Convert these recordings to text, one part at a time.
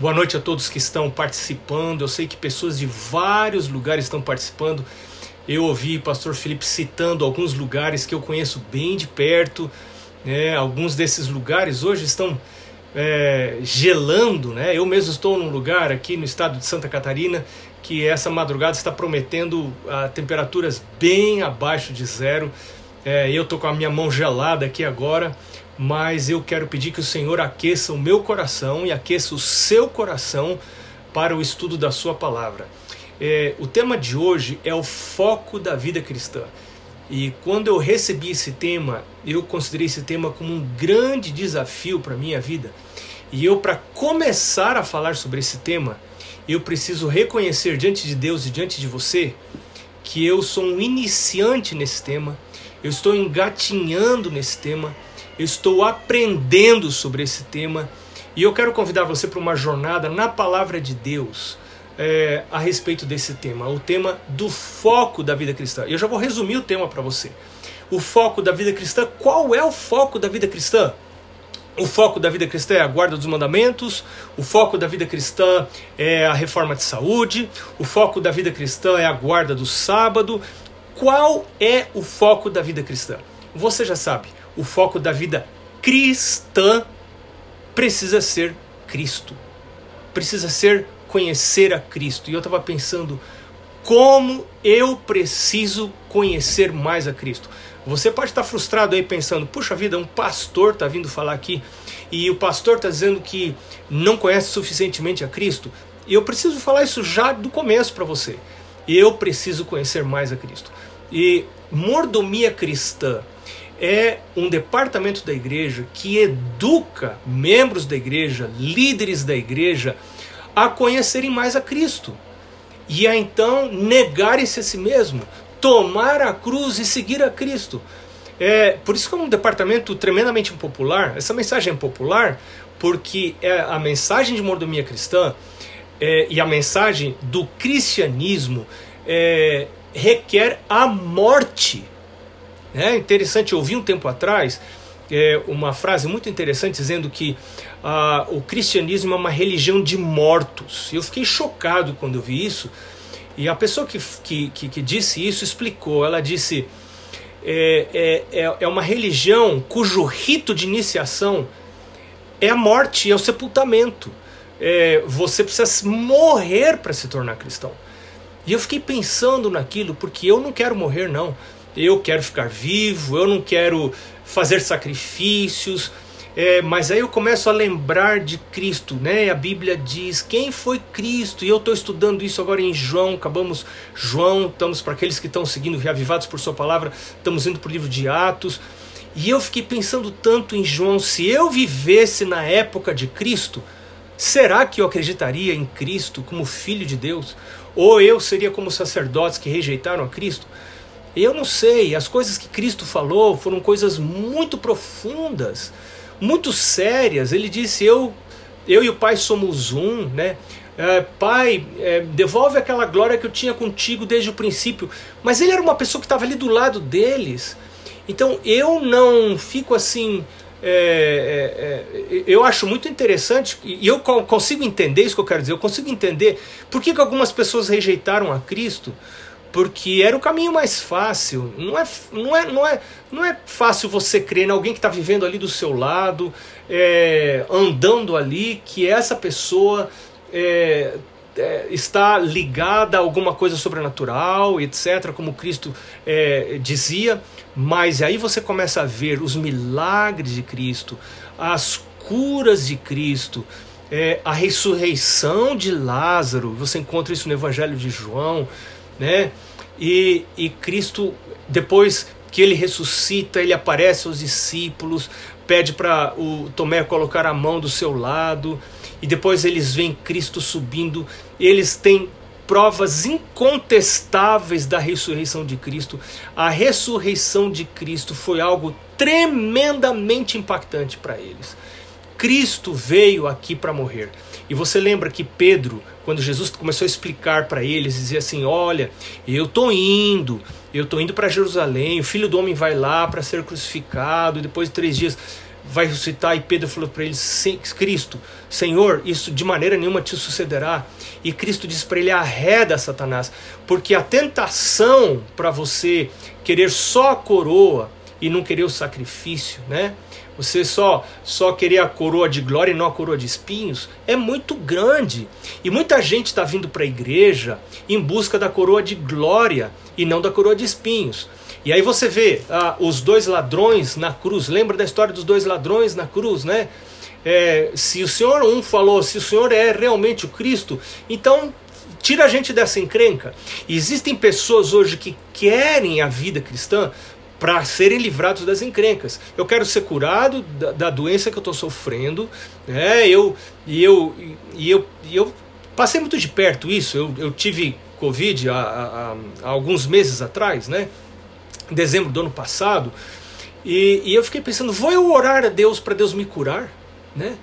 Boa noite a todos que estão participando. Eu sei que pessoas de vários lugares estão participando. Eu ouvi pastor Felipe citando alguns lugares que eu conheço bem de perto. Né? Alguns desses lugares hoje estão é, gelando. Né? Eu mesmo estou num lugar aqui no estado de Santa Catarina que essa madrugada está prometendo a temperaturas bem abaixo de zero. É, eu estou com a minha mão gelada aqui agora, mas eu quero pedir que o Senhor aqueça o meu coração e aqueça o seu coração para o estudo da Sua palavra. É, o tema de hoje é o foco da vida cristã. E quando eu recebi esse tema, eu considerei esse tema como um grande desafio para a minha vida. E eu, para começar a falar sobre esse tema, eu preciso reconhecer diante de Deus e diante de você que eu sou um iniciante nesse tema, eu estou engatinhando nesse tema, eu estou aprendendo sobre esse tema e eu quero convidar você para uma jornada na palavra de Deus é, a respeito desse tema, o tema do foco da vida cristã. Eu já vou resumir o tema para você. O foco da vida cristã, qual é o foco da vida cristã? O foco da vida cristã é a guarda dos mandamentos, o foco da vida cristã é a reforma de saúde, o foco da vida cristã é a guarda do sábado. Qual é o foco da vida cristã? Você já sabe, o foco da vida cristã precisa ser Cristo. Precisa ser conhecer a Cristo. E eu estava pensando, como eu preciso conhecer mais a Cristo? Você pode estar frustrado aí pensando, puxa vida, um pastor está vindo falar aqui e o pastor está dizendo que não conhece suficientemente a Cristo. E eu preciso falar isso já do começo para você. Eu preciso conhecer mais a Cristo. E mordomia cristã é um departamento da igreja que educa membros da igreja, líderes da igreja, a conhecerem mais a Cristo. E a então negarem-se a si mesmo, tomar a cruz e seguir a Cristo. É, por isso que é um departamento tremendamente impopular. Essa mensagem é popular porque é a mensagem de mordomia cristã é, e a mensagem do cristianismo é, requer a morte. É interessante, eu ouvi um tempo atrás é, uma frase muito interessante dizendo que ah, o cristianismo é uma religião de mortos. Eu fiquei chocado quando eu vi isso e a pessoa que, que, que, que disse isso explicou. Ela disse: é, é, é, é uma religião cujo rito de iniciação é a morte, é o sepultamento. É, você precisa morrer para se tornar cristão. E eu fiquei pensando naquilo, porque eu não quero morrer, não. Eu quero ficar vivo, eu não quero fazer sacrifícios, é, mas aí eu começo a lembrar de Cristo, né? A Bíblia diz quem foi Cristo, e eu estou estudando isso agora em João, acabamos João, estamos para aqueles que estão seguindo, reavivados por Sua palavra, estamos indo para o livro de Atos, e eu fiquei pensando tanto em João, se eu vivesse na época de Cristo, será que eu acreditaria em Cristo como Filho de Deus? Ou eu seria como sacerdotes que rejeitaram a Cristo? Eu não sei, as coisas que Cristo falou foram coisas muito profundas muito sérias. Ele disse: Eu, eu e o Pai somos um, né? É, pai, é, devolve aquela glória que eu tinha contigo desde o princípio. Mas ele era uma pessoa que estava ali do lado deles. Então eu não fico assim. É, é, é eu acho muito interessante e eu consigo entender isso que eu quero dizer. Eu consigo entender por que, que algumas pessoas rejeitaram a Cristo porque era o caminho mais fácil. Não é, não é, não é, não é fácil você crer em alguém que está vivendo ali do seu lado, é, andando ali, que essa pessoa é, é, está ligada a alguma coisa sobrenatural, etc., como Cristo é, dizia. Mas aí você começa a ver os milagres de Cristo, as curas de Cristo, é, a ressurreição de Lázaro. Você encontra isso no Evangelho de João né? E, e Cristo, depois que ele ressuscita, ele aparece aos discípulos, pede para o Tomé colocar a mão do seu lado, e depois eles veem Cristo subindo, eles têm provas incontestáveis da ressurreição de Cristo. A ressurreição de Cristo foi algo tremendamente impactante para eles. Cristo veio aqui para morrer. E você lembra que Pedro, quando Jesus começou a explicar para eles, dizia assim: Olha, eu estou indo, eu estou indo para Jerusalém, o filho do homem vai lá para ser crucificado, e depois de três dias vai ressuscitar e Pedro falou para ele: Cristo, Senhor, isso de maneira nenhuma te sucederá. E Cristo diz para ele: arreda Satanás, porque a tentação para você querer só a coroa e não querer o sacrifício, né? Você só só querer a coroa de glória e não a coroa de espinhos é muito grande. E muita gente está vindo para a igreja em busca da coroa de glória e não da coroa de espinhos. E aí você vê ah, os dois ladrões na cruz. Lembra da história dos dois ladrões na cruz, né? É, se o Senhor um falou, se o Senhor é realmente o Cristo, então tira a gente dessa encrenca. Existem pessoas hoje que querem a vida cristã para serem livrados das encrencas. Eu quero ser curado da, da doença que eu estou sofrendo, né? Eu e eu e eu e eu passei muito de perto isso. Eu, eu tive covid há, há, há alguns meses atrás, né? Em dezembro do ano passado. E, e eu fiquei pensando, vou eu orar a Deus para Deus me curar, né?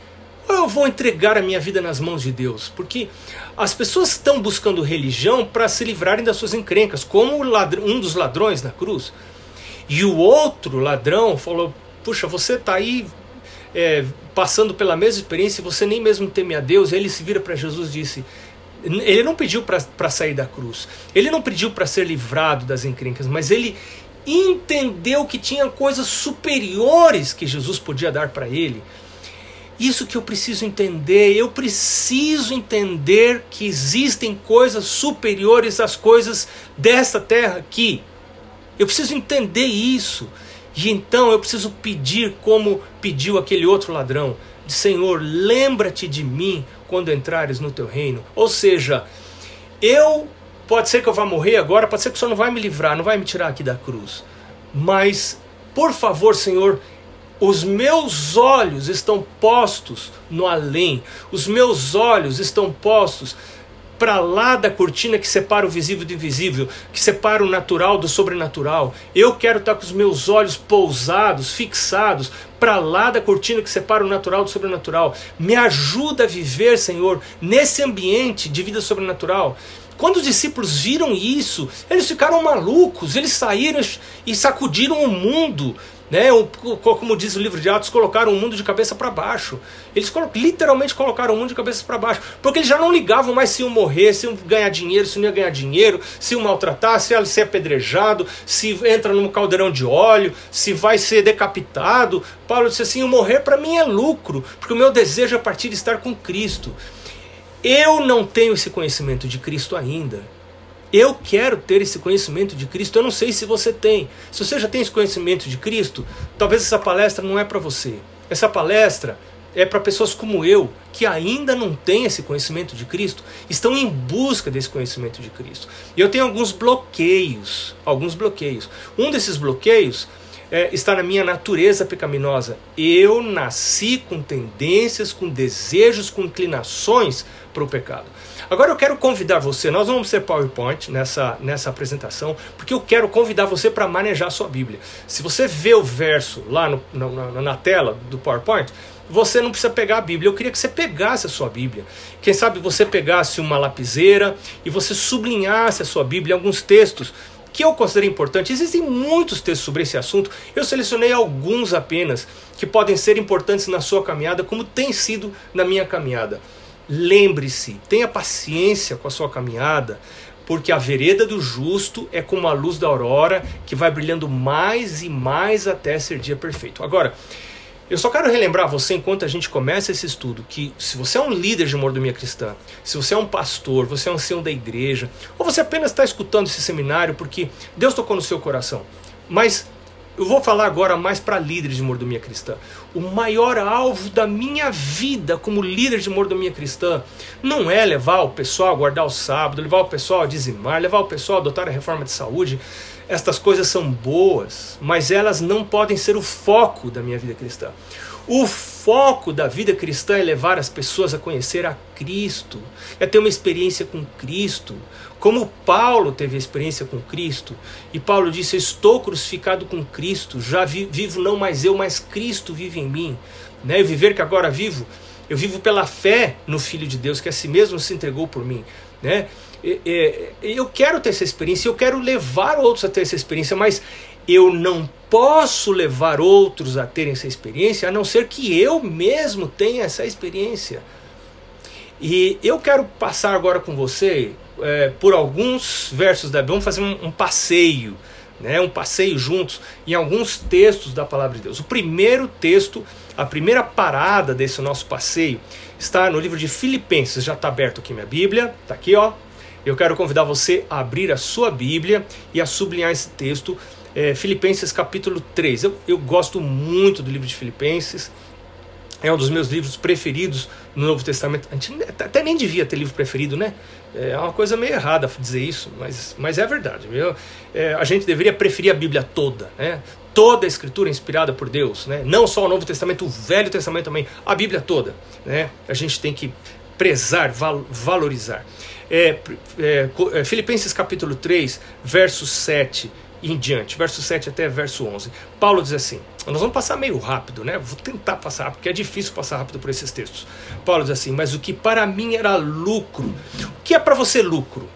Ou eu vou entregar a minha vida nas mãos de Deus? Porque as pessoas estão buscando religião para se livrarem das suas encrencas, como um dos ladrões na cruz. E o outro ladrão falou: Puxa, você está aí é, passando pela mesma experiência você nem mesmo teme a Deus. E ele se vira para Jesus e disse: Ele não pediu para sair da cruz, ele não pediu para ser livrado das encrencas, mas ele entendeu que tinha coisas superiores que Jesus podia dar para ele. Isso que eu preciso entender, eu preciso entender que existem coisas superiores às coisas desta terra aqui. Eu preciso entender isso. E então eu preciso pedir como pediu aquele outro ladrão: Senhor, lembra-te de mim quando entrares no teu reino. Ou seja, eu pode ser que eu vá morrer agora, pode ser que o Senhor não vai me livrar, não vai me tirar aqui da cruz. Mas, por favor, Senhor, os meus olhos estão postos no além. Os meus olhos estão postos para lá da cortina que separa o visível do invisível, que separa o natural do sobrenatural. Eu quero estar com os meus olhos pousados, fixados, para lá da cortina que separa o natural do sobrenatural. Me ajuda a viver, Senhor, nesse ambiente de vida sobrenatural. Quando os discípulos viram isso, eles ficaram malucos, eles saíram e sacudiram o mundo, né? Como diz o livro de Atos, colocaram o mundo de cabeça para baixo. Eles literalmente colocaram o mundo de cabeça para baixo, porque eles já não ligavam mais se iam morrer, se iam ganhar dinheiro, se não ia ganhar dinheiro, se iam maltratar, se ia ser apedrejado, se entra num caldeirão de óleo, se vai ser decapitado. Paulo disse assim: o morrer para mim é lucro, porque o meu desejo é partir de estar com Cristo. Eu não tenho esse conhecimento de Cristo ainda. Eu quero ter esse conhecimento de Cristo. Eu não sei se você tem. Se você já tem esse conhecimento de Cristo, talvez essa palestra não é para você. Essa palestra é para pessoas como eu, que ainda não têm esse conhecimento de Cristo, estão em busca desse conhecimento de Cristo. E eu tenho alguns bloqueios, alguns bloqueios. Um desses bloqueios é, está na minha natureza pecaminosa. Eu nasci com tendências, com desejos, com inclinações para o pecado. Agora eu quero convidar você, nós vamos ser PowerPoint nessa, nessa apresentação, porque eu quero convidar você para manejar a sua Bíblia. Se você vê o verso lá no, na, na tela do PowerPoint, você não precisa pegar a Bíblia. Eu queria que você pegasse a sua Bíblia. Quem sabe você pegasse uma lapiseira e você sublinhasse a sua Bíblia, alguns textos que eu considero importantes. Existem muitos textos sobre esse assunto. Eu selecionei alguns apenas que podem ser importantes na sua caminhada, como tem sido na minha caminhada. Lembre-se, tenha paciência com a sua caminhada, porque a vereda do justo é como a luz da aurora que vai brilhando mais e mais até ser dia perfeito. Agora, eu só quero relembrar você, enquanto a gente começa esse estudo, que se você é um líder de mordomia cristã, se você é um pastor, você é um ancião da igreja, ou você apenas está escutando esse seminário porque Deus tocou no seu coração, mas eu vou falar agora mais para líderes de mordomia cristã. O maior alvo da minha vida como líder de mordomia cristã não é levar o pessoal a guardar o sábado, levar o pessoal a dizimar, levar o pessoal a adotar a reforma de saúde. Estas coisas são boas, mas elas não podem ser o foco da minha vida cristã. O foco da vida cristã é levar as pessoas a conhecer a Cristo, é ter uma experiência com Cristo, como Paulo teve experiência com Cristo, e Paulo disse: Estou crucificado com Cristo, já vivo não mais eu, mas Cristo vive em mim. Né? O viver que agora vivo, eu vivo pela fé no Filho de Deus, que a si mesmo se entregou por mim. Né? Eu quero ter essa experiência, eu quero levar outros a ter essa experiência, mas eu não posso levar outros a terem essa experiência a não ser que eu mesmo tenha essa experiência. E eu quero passar agora com você é, por alguns versos da Bíblia, vamos fazer um, um passeio, né, um passeio juntos em alguns textos da palavra de Deus. O primeiro texto, a primeira parada desse nosso passeio está no livro de Filipenses, já está aberto aqui minha Bíblia, está aqui ó. Eu quero convidar você a abrir a sua Bíblia e a sublinhar esse texto, é, Filipenses capítulo 3. Eu, eu gosto muito do livro de Filipenses, é um dos meus livros preferidos no Novo Testamento. A gente até nem devia ter livro preferido, né? É uma coisa meio errada dizer isso, mas, mas é verdade. Viu? É, a gente deveria preferir a Bíblia toda, né? Toda a Escritura inspirada por Deus, né? Não só o Novo Testamento, o Velho Testamento também, a Bíblia toda, né? A gente tem que prezar, val, valorizar. É, é, é Filipenses capítulo 3, verso 7 em diante, verso 7 até verso 11. Paulo diz assim: Nós vamos passar meio rápido, né? Vou tentar passar, porque é difícil passar rápido por esses textos. Paulo diz assim: Mas o que para mim era lucro, o que é para você lucro?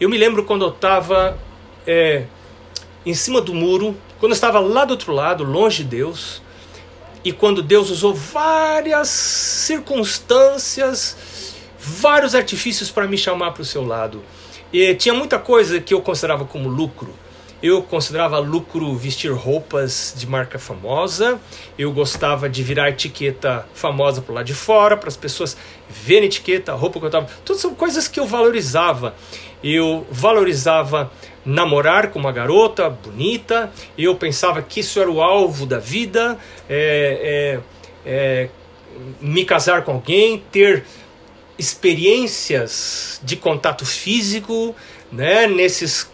Eu me lembro quando eu estava é, em cima do muro, quando eu estava lá do outro lado, longe de Deus, e quando Deus usou várias circunstâncias, vários artifícios para me chamar para o seu lado. E tinha muita coisa que eu considerava como lucro. Eu considerava lucro vestir roupas de marca famosa. Eu gostava de virar etiqueta famosa por lá de fora, para as pessoas verem etiqueta, roupa que eu estava. Tudo são coisas que eu valorizava. Eu valorizava namorar com uma garota bonita. Eu pensava que isso era o alvo da vida. É, é, é, me casar com alguém, ter experiências de contato físico, né, nesses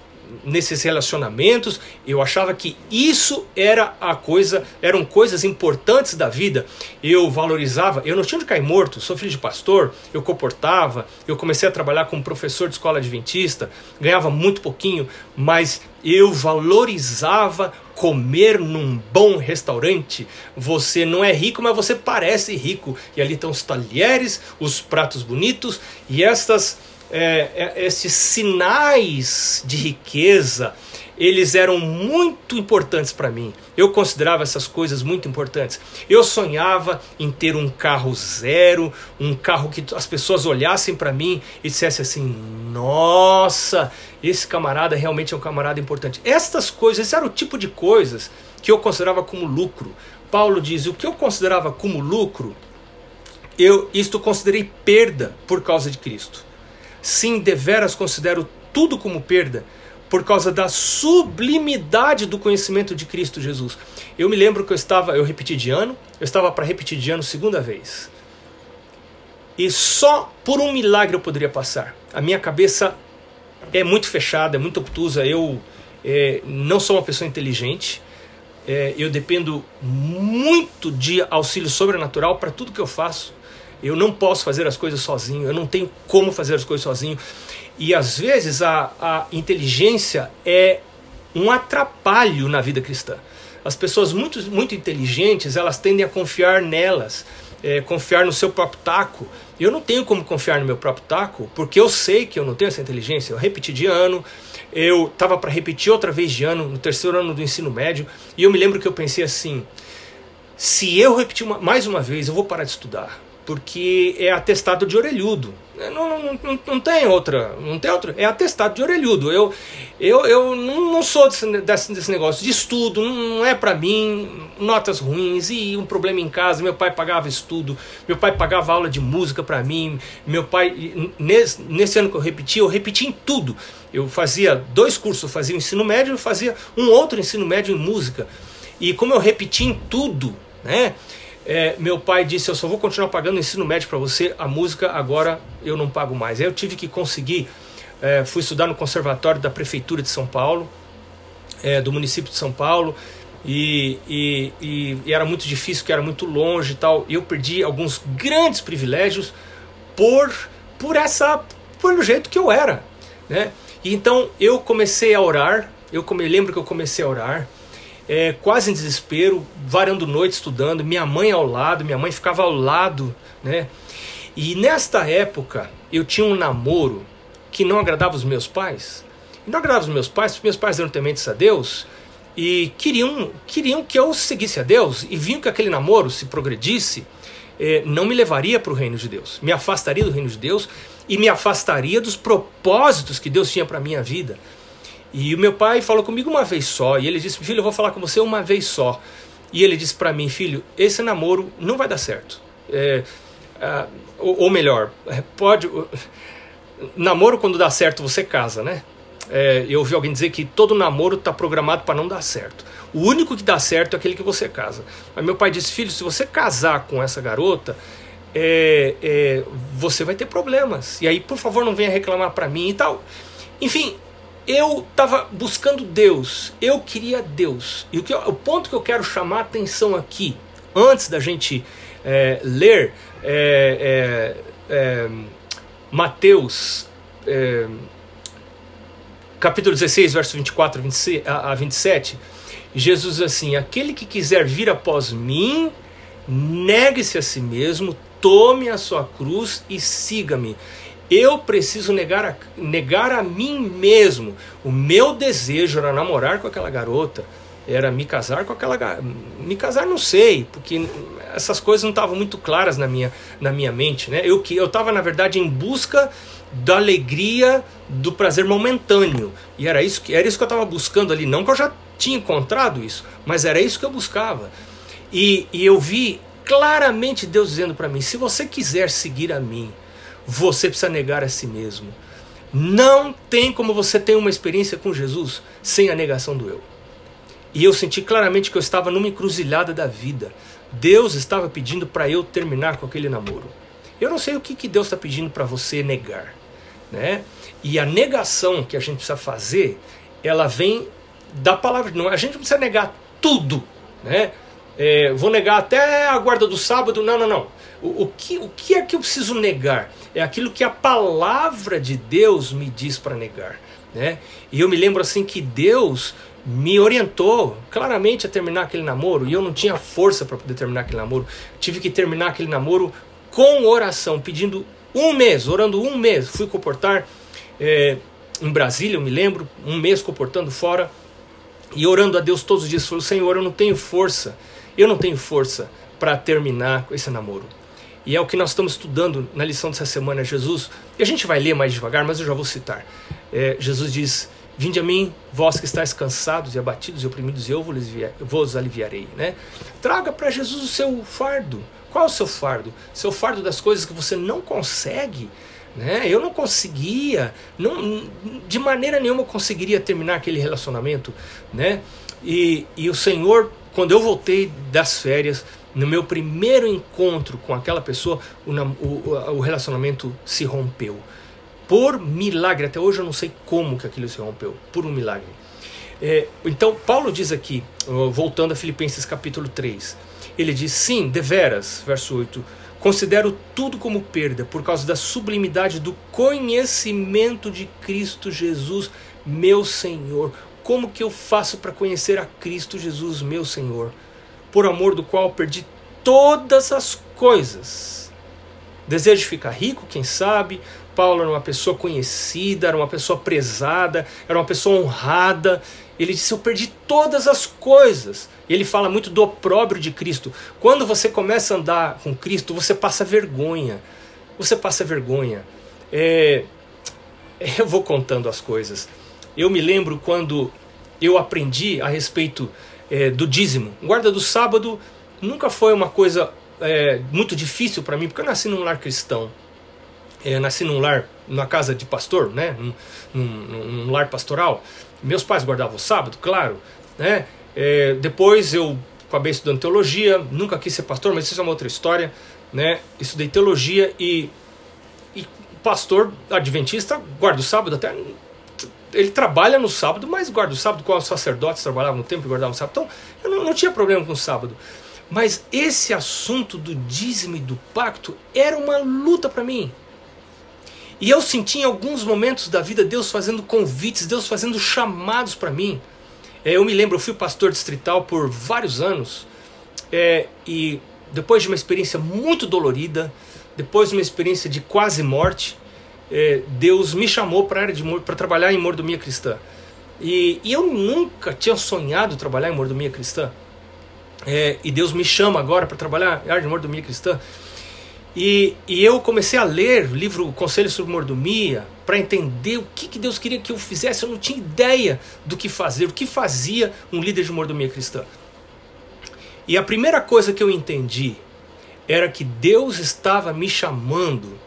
nesses relacionamentos, eu achava que isso era a coisa, eram coisas importantes da vida. Eu valorizava, eu não tinha de cair morto, sou filho de pastor, eu comportava, eu comecei a trabalhar como professor de escola adventista, ganhava muito pouquinho, mas eu valorizava comer num bom restaurante. Você não é rico, mas você parece rico. E ali estão os talheres, os pratos bonitos e estas é, é, esses sinais de riqueza, eles eram muito importantes para mim. Eu considerava essas coisas muito importantes. Eu sonhava em ter um carro zero, um carro que as pessoas olhassem para mim e dissessem assim: "Nossa, esse camarada realmente é um camarada importante". Estas coisas eram o tipo de coisas que eu considerava como lucro. Paulo diz: "O que eu considerava como lucro, eu isto considerei perda por causa de Cristo". Sim, deveras considero tudo como perda por causa da sublimidade do conhecimento de Cristo Jesus. Eu me lembro que eu estava, eu repeti de ano, eu estava para repetir de ano segunda vez. E só por um milagre eu poderia passar. A minha cabeça é muito fechada, é muito obtusa. Eu é, não sou uma pessoa inteligente. É, eu dependo muito de auxílio sobrenatural para tudo que eu faço. Eu não posso fazer as coisas sozinho, eu não tenho como fazer as coisas sozinho. E às vezes a, a inteligência é um atrapalho na vida cristã. As pessoas muito, muito inteligentes, elas tendem a confiar nelas, é, confiar no seu próprio taco. Eu não tenho como confiar no meu próprio taco, porque eu sei que eu não tenho essa inteligência. Eu repeti de ano, eu estava para repetir outra vez de ano, no terceiro ano do ensino médio, e eu me lembro que eu pensei assim: se eu repetir uma, mais uma vez, eu vou parar de estudar porque é atestado de orelhudo. Não, não, não, não, tem outra, não tem outra, é atestado de orelhudo. Eu, eu, eu não sou desse, desse, desse negócio de estudo, não é para mim, notas ruins e um problema em casa. Meu pai pagava estudo, meu pai pagava aula de música para mim. Meu pai, nesse, nesse ano que eu repeti, eu repeti em tudo. Eu fazia dois cursos, eu fazia o ensino médio e fazia um outro ensino médio em música. E como eu repeti em tudo, né? É, meu pai disse: Eu só vou continuar pagando ensino médio para você, a música agora eu não pago mais. Aí eu tive que conseguir, é, fui estudar no conservatório da Prefeitura de São Paulo, é, do município de São Paulo, e, e, e, e, era muito difícil, que era muito longe e tal. Eu perdi alguns grandes privilégios por, por essa, pelo jeito que eu era. Né? E então eu comecei a orar, eu come, lembro que eu comecei a orar é, quase em desespero, varando noite estudando, minha mãe ao lado, minha mãe ficava ao lado, né? E nesta época eu tinha um namoro que não agradava os meus pais. Não agradava os meus pais, porque meus pais eram tementes a Deus, e queriam, queriam que eu seguisse a Deus e viam que aquele namoro, se progredisse, eh, não me levaria para o reino de Deus, me afastaria do reino de Deus e me afastaria dos propósitos que Deus tinha para minha vida. E o meu pai falou comigo uma vez só, e ele disse: Filho, eu vou falar com você uma vez só. E ele disse para mim: Filho, esse namoro não vai dar certo. É, é, ou, ou, melhor, é, pode. Namoro, quando dá certo, você casa, né? É, eu ouvi alguém dizer que todo namoro está programado para não dar certo. O único que dá certo é aquele que você casa. Mas meu pai disse: Filho, se você casar com essa garota, é, é, você vai ter problemas. E aí, por favor, não venha reclamar para mim e tal. Enfim, eu estava buscando Deus, eu queria Deus. E o, que, o ponto que eu quero chamar a atenção aqui, antes da gente é, ler é, é, é Mateus é, capítulo 16, verso 24 a 27, Jesus diz assim: Aquele que quiser vir após mim, negue-se a si mesmo, tome a sua cruz e siga-me. Eu preciso negar a, negar a mim mesmo. O meu desejo era namorar com aquela garota, era me casar com aquela me casar não sei, porque essas coisas não estavam muito claras na minha, na minha mente, né? Eu que eu estava na verdade em busca da alegria, do prazer momentâneo. E era isso que era isso que eu estava buscando ali, não que eu já tinha encontrado isso, mas era isso que eu buscava. E, e eu vi claramente Deus dizendo para mim: se você quiser seguir a mim, você precisa negar a si mesmo. Não tem como você ter uma experiência com Jesus sem a negação do eu. E eu senti claramente que eu estava numa encruzilhada da vida. Deus estava pedindo para eu terminar com aquele namoro. Eu não sei o que, que Deus está pedindo para você negar. Né? E a negação que a gente precisa fazer, ela vem da palavra. Não, a gente não precisa negar tudo. Né? É, vou negar até a guarda do sábado. Não, não, não. O, o, que, o que é que eu preciso negar? É aquilo que a palavra de Deus me diz para negar. Né? E eu me lembro assim que Deus me orientou claramente a terminar aquele namoro e eu não tinha força para poder terminar aquele namoro. Tive que terminar aquele namoro com oração, pedindo um mês, orando um mês. Fui comportar é, em Brasília, eu me lembro, um mês comportando fora e orando a Deus todos os dias. Falei, Senhor, eu não tenho força, eu não tenho força para terminar esse namoro. E é o que nós estamos estudando na lição dessa semana, Jesus. E a gente vai ler mais devagar, mas eu já vou citar. É, Jesus diz: Vinde a mim, vós que estáis cansados e abatidos e oprimidos, e eu vos aliviarei. Né? Traga para Jesus o seu fardo. Qual o seu fardo? Seu fardo das coisas que você não consegue. Né? Eu não conseguia, não, de maneira nenhuma conseguiria terminar aquele relacionamento. Né? E, e o Senhor, quando eu voltei das férias, no meu primeiro encontro com aquela pessoa, o, o, o relacionamento se rompeu. Por milagre, até hoje eu não sei como que aquilo se rompeu, por um milagre. É, então, Paulo diz aqui, voltando a Filipenses capítulo 3, ele diz: Sim, deveras, verso 8, considero tudo como perda por causa da sublimidade do conhecimento de Cristo Jesus, meu Senhor. Como que eu faço para conhecer a Cristo Jesus, meu Senhor? Por amor do qual perdi todas as coisas. Desejo ficar rico, quem sabe. Paulo era uma pessoa conhecida, era uma pessoa prezada, era uma pessoa honrada. Ele disse: Eu perdi todas as coisas. Ele fala muito do opróbrio de Cristo. Quando você começa a andar com Cristo, você passa vergonha. Você passa vergonha. É... Eu vou contando as coisas. Eu me lembro quando eu aprendi a respeito é, do dízimo. Guarda do sábado nunca foi uma coisa é, muito difícil para mim, porque eu nasci num lar cristão. É, nasci num lar, numa casa de pastor, né? Num, num, num lar pastoral. Meus pais guardavam o sábado, claro. Né? É, depois eu acabei estudando teologia, nunca quis ser pastor, mas isso é uma outra história. Né? Estudei teologia e, e pastor adventista guarda o sábado até ele trabalha no sábado, mas guarda o sábado, qual os sacerdotes trabalhavam no templo e guardavam o sábado. Então, eu não, não tinha problema com o sábado. Mas esse assunto do dízimo e do pacto era uma luta para mim. E eu senti em alguns momentos da vida Deus fazendo convites, Deus fazendo chamados para mim. É, eu me lembro, eu fui pastor distrital por vários anos. É, e depois de uma experiência muito dolorida, depois de uma experiência de quase morte, é, Deus me chamou para trabalhar em mordomia cristã. E, e eu nunca tinha sonhado trabalhar em mordomia cristã. É, e Deus me chama agora para trabalhar em área de mordomia cristã. E, e eu comecei a ler o livro Conselhos sobre Mordomia para entender o que, que Deus queria que eu fizesse. Eu não tinha ideia do que fazer, o que fazia um líder de mordomia cristã. E a primeira coisa que eu entendi era que Deus estava me chamando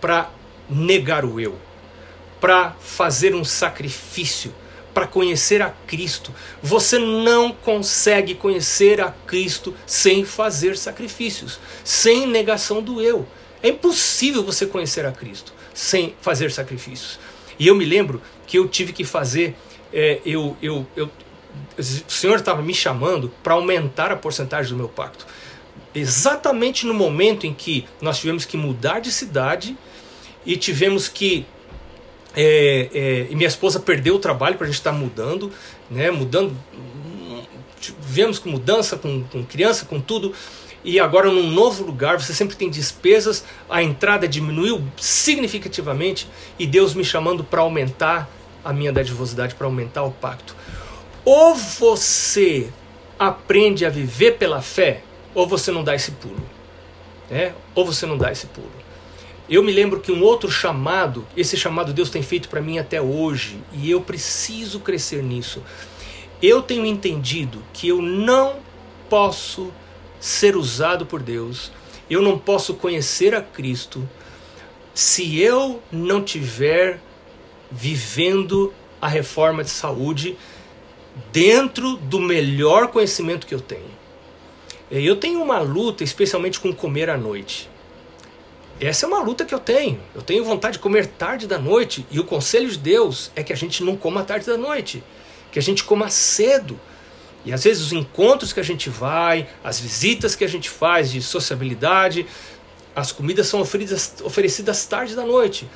para negar o eu, para fazer um sacrifício, para conhecer a Cristo. Você não consegue conhecer a Cristo sem fazer sacrifícios, sem negação do eu. É impossível você conhecer a Cristo sem fazer sacrifícios. E eu me lembro que eu tive que fazer, é, eu, eu, eu, o Senhor estava me chamando para aumentar a porcentagem do meu pacto. Exatamente no momento em que nós tivemos que mudar de cidade e tivemos que é, é, e minha esposa perdeu o trabalho para a gente estar tá mudando, né? Mudando, vivemos com mudança, com, com criança, com tudo. E agora num novo lugar, você sempre tem despesas, a entrada diminuiu significativamente e Deus me chamando para aumentar a minha dadivosidade, para aumentar o pacto. Ou você aprende a viver pela fé, ou você não dá esse pulo. Né? Ou você não dá esse pulo. Eu me lembro que um outro chamado, esse chamado Deus tem feito para mim até hoje, e eu preciso crescer nisso. Eu tenho entendido que eu não posso ser usado por Deus, eu não posso conhecer a Cristo se eu não tiver vivendo a reforma de saúde dentro do melhor conhecimento que eu tenho. Eu tenho uma luta, especialmente com comer à noite. Essa é uma luta que eu tenho. Eu tenho vontade de comer tarde da noite e o conselho de Deus é que a gente não coma tarde da noite, que a gente coma cedo. E às vezes os encontros que a gente vai, as visitas que a gente faz de sociabilidade, as comidas são oferecidas, oferecidas tarde da noite.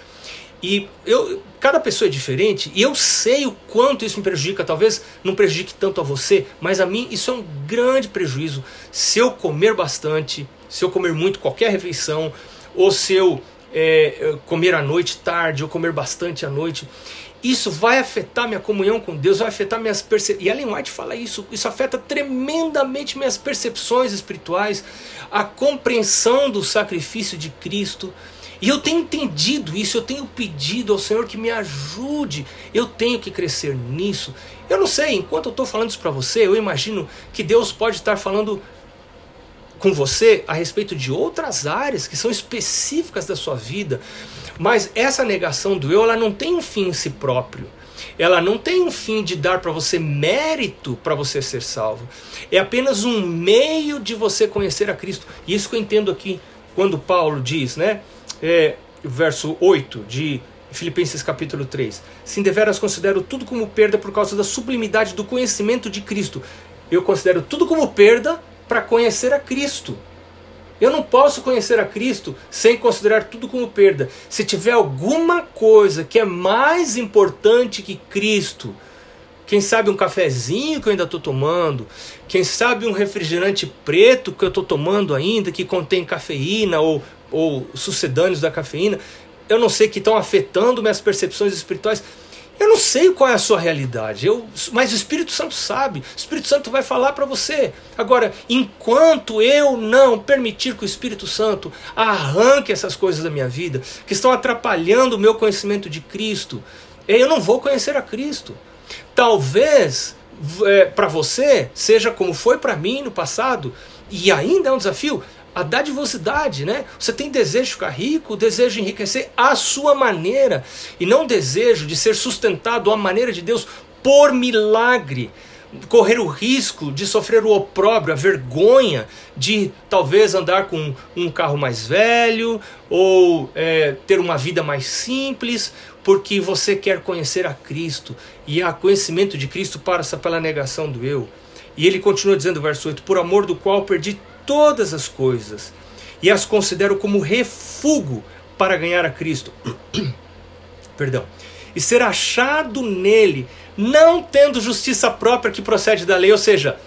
E eu, cada pessoa é diferente e eu sei o quanto isso me prejudica. Talvez não prejudique tanto a você, mas a mim isso é um grande prejuízo. Se eu comer bastante, se eu comer muito qualquer refeição, ou se eu é, comer à noite tarde, ou comer bastante à noite, isso vai afetar minha comunhão com Deus, vai afetar minhas percepções. E Ellen White fala isso, isso afeta tremendamente minhas percepções espirituais, a compreensão do sacrifício de Cristo. E eu tenho entendido isso, eu tenho pedido ao Senhor que me ajude, eu tenho que crescer nisso. Eu não sei, enquanto eu estou falando isso para você, eu imagino que Deus pode estar falando com você a respeito de outras áreas que são específicas da sua vida, mas essa negação do eu, ela não tem um fim em si próprio. Ela não tem um fim de dar para você mérito para você ser salvo. É apenas um meio de você conhecer a Cristo. E isso que eu entendo aqui quando Paulo diz, né? É, verso 8 de Filipenses capítulo 3. Sim, deveras considero tudo como perda por causa da sublimidade do conhecimento de Cristo. Eu considero tudo como perda para conhecer a Cristo. Eu não posso conhecer a Cristo sem considerar tudo como perda. Se tiver alguma coisa que é mais importante que Cristo, quem sabe um cafezinho que eu ainda estou tomando, quem sabe um refrigerante preto que eu estou tomando ainda, que contém cafeína ou, ou sucedâneos da cafeína, eu não sei que estão afetando minhas percepções espirituais. Eu não sei qual é a sua realidade, eu, mas o Espírito Santo sabe. O Espírito Santo vai falar para você. Agora, enquanto eu não permitir que o Espírito Santo arranque essas coisas da minha vida, que estão atrapalhando o meu conhecimento de Cristo, eu não vou conhecer a Cristo. Talvez é, para você seja como foi para mim no passado, e ainda é um desafio, a dadivosidade, né? Você tem desejo de ficar rico, desejo de enriquecer à sua maneira, e não desejo de ser sustentado à maneira de Deus por milagre. Correr o risco de sofrer o opróbrio, a vergonha de talvez andar com um carro mais velho ou é, ter uma vida mais simples, porque você quer conhecer a Cristo e há conhecimento de Cristo passa pela negação do eu. E ele continua dizendo, verso 8: Por amor do qual perdi todas as coisas e as considero como refúgio para ganhar a Cristo. Perdão. E ser achado nele, não tendo justiça própria que procede da lei, ou seja,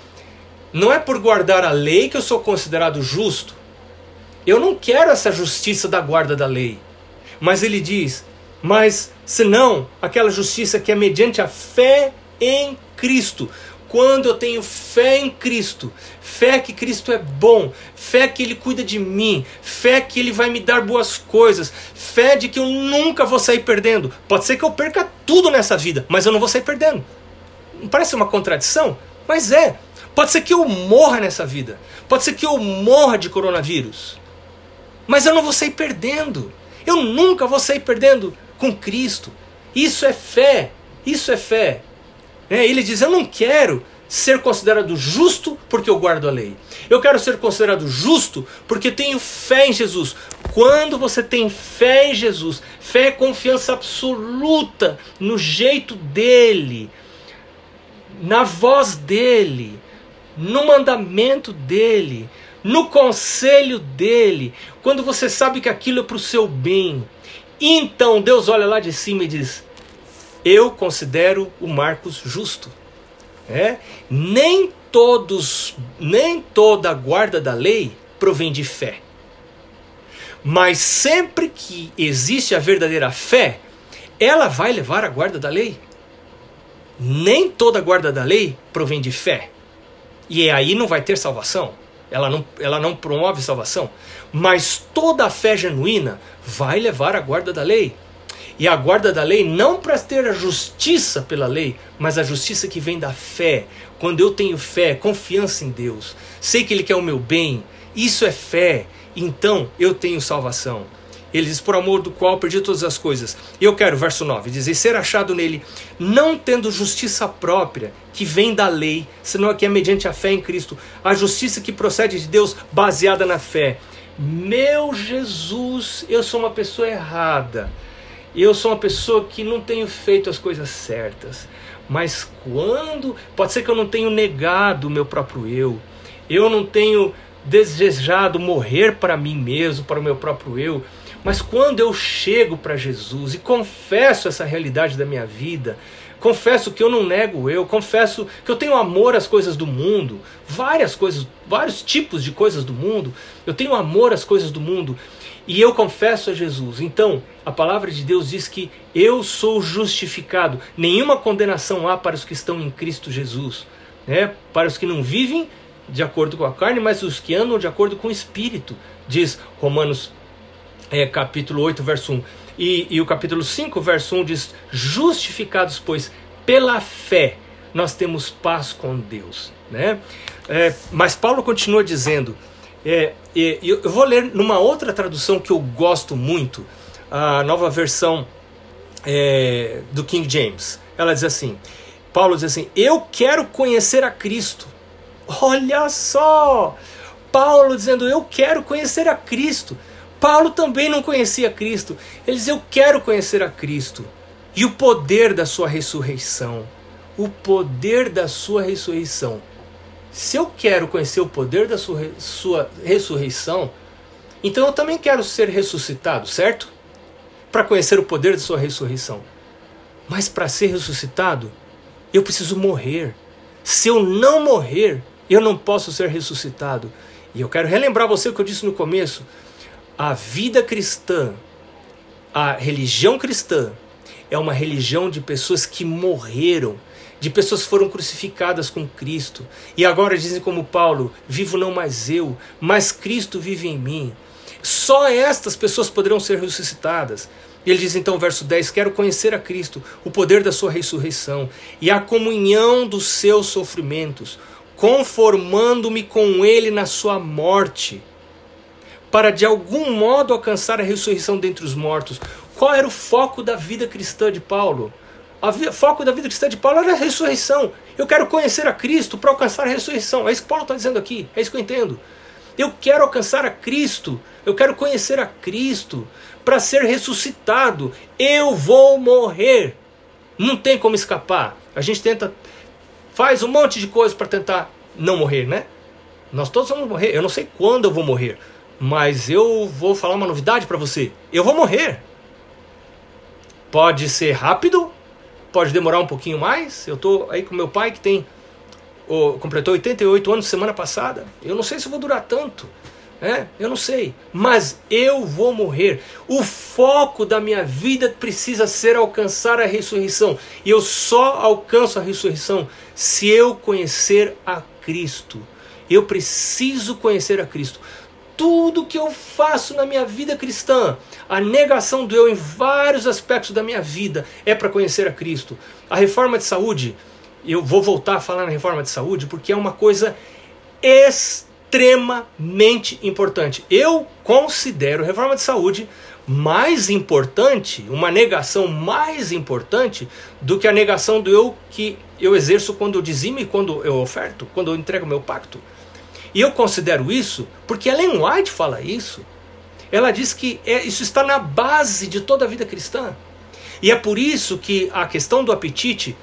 não é por guardar a lei que eu sou considerado justo. Eu não quero essa justiça da guarda da lei. Mas ele diz: mas senão aquela justiça que é mediante a fé em Cristo. Quando eu tenho fé em Cristo, fé que Cristo é bom, fé que Ele cuida de mim, fé que Ele vai me dar boas coisas, fé de que eu nunca vou sair perdendo. Pode ser que eu perca tudo nessa vida, mas eu não vou sair perdendo. Parece uma contradição? Mas é. Pode ser que eu morra nessa vida. Pode ser que eu morra de coronavírus. Mas eu não vou sair perdendo. Eu nunca vou sair perdendo com Cristo. Isso é fé. Isso é fé. É, ele diz: Eu não quero ser considerado justo porque eu guardo a lei. Eu quero ser considerado justo porque tenho fé em Jesus. Quando você tem fé em Jesus, fé é confiança absoluta no jeito dele, na voz dele, no mandamento dele, no conselho dele, quando você sabe que aquilo é para o seu bem, então Deus olha lá de cima e diz: Eu considero o Marcos justo. É? Nem todos, nem toda a guarda da lei provém de fé. Mas sempre que existe a verdadeira fé, ela vai levar a guarda da lei. Nem toda a guarda da lei provém de fé. E aí não vai ter salvação. Ela não, ela não promove salvação. Mas toda a fé genuína vai levar a guarda da lei. E a guarda da lei não para ter a justiça pela lei, mas a justiça que vem da fé. Quando eu tenho fé, confiança em Deus, sei que Ele quer o meu bem, isso é fé, então eu tenho salvação. Ele diz: Por amor do qual perdi todas as coisas. Eu quero, verso 9, dizer: Ser achado nele, não tendo justiça própria, que vem da lei, senão que é mediante a fé em Cristo, a justiça que procede de Deus, baseada na fé. Meu Jesus, eu sou uma pessoa errada. Eu sou uma pessoa que não tenho feito as coisas certas. Mas quando. Pode ser que eu não tenha negado o meu próprio eu. Eu não tenho desejado morrer para mim mesmo, para o meu próprio eu. Mas quando eu chego para Jesus e confesso essa realidade da minha vida, confesso que eu não nego eu, confesso que eu tenho amor às coisas do mundo, várias coisas, vários tipos de coisas do mundo, eu tenho amor às coisas do mundo e eu confesso a Jesus. Então, a palavra de Deus diz que eu sou justificado. Nenhuma condenação há para os que estão em Cristo Jesus, né? Para os que não vivem de acordo com a carne, mas os que andam de acordo com o Espírito, diz Romanos é, capítulo 8, verso 1. E, e o capítulo 5, verso 1 diz: Justificados, pois, pela fé, nós temos paz com Deus. Né? É, mas Paulo continua dizendo, é, eu vou ler numa outra tradução que eu gosto muito, a nova versão é, do King James. Ela diz assim: Paulo diz assim, eu quero conhecer a Cristo. Olha só! Paulo dizendo, eu quero conhecer a Cristo. Paulo também não conhecia Cristo. Ele diz: Eu quero conhecer a Cristo e o poder da sua ressurreição. O poder da sua ressurreição. Se eu quero conhecer o poder da sua, sua ressurreição, então eu também quero ser ressuscitado, certo? Para conhecer o poder da sua ressurreição. Mas para ser ressuscitado, eu preciso morrer. Se eu não morrer, eu não posso ser ressuscitado. E eu quero relembrar você o que eu disse no começo a vida cristã, a religião cristã, é uma religião de pessoas que morreram, de pessoas que foram crucificadas com Cristo. E agora dizem como Paulo: vivo não mais eu, mas Cristo vive em mim. Só estas pessoas poderão ser ressuscitadas. Ele diz então, verso 10: Quero conhecer a Cristo, o poder da sua ressurreição e a comunhão dos seus sofrimentos, conformando-me com ele na sua morte para de algum modo alcançar a ressurreição dentre os mortos. Qual era o foco da vida cristã de Paulo? O foco da vida cristã de Paulo era a ressurreição. Eu quero conhecer a Cristo para alcançar a ressurreição. É isso que Paulo está dizendo aqui. É isso que eu entendo. Eu quero alcançar a Cristo. Eu quero conhecer a Cristo para ser ressuscitado. Eu vou morrer. Não tem como escapar. A gente tenta, faz um monte de coisa para tentar não morrer, né? Nós todos vamos morrer. Eu não sei quando eu vou morrer. Mas eu vou falar uma novidade para você. Eu vou morrer. Pode ser rápido, pode demorar um pouquinho mais. Eu tô aí com meu pai que tem oh, completou 88 anos semana passada. Eu não sei se vou durar tanto, É, eu não sei, mas eu vou morrer. O foco da minha vida precisa ser alcançar a ressurreição. E eu só alcanço a ressurreição se eu conhecer a Cristo. Eu preciso conhecer a Cristo. Tudo que eu faço na minha vida cristã, a negação do eu em vários aspectos da minha vida, é para conhecer a Cristo. A reforma de saúde, eu vou voltar a falar na reforma de saúde porque é uma coisa extremamente importante. Eu considero a reforma de saúde mais importante, uma negação mais importante do que a negação do eu que eu exerço quando eu dizimo e quando eu oferto, quando eu entrego meu pacto. E eu considero isso porque Ellen White fala isso. Ela diz que é, isso está na base de toda a vida cristã. E é por isso que a questão do apetite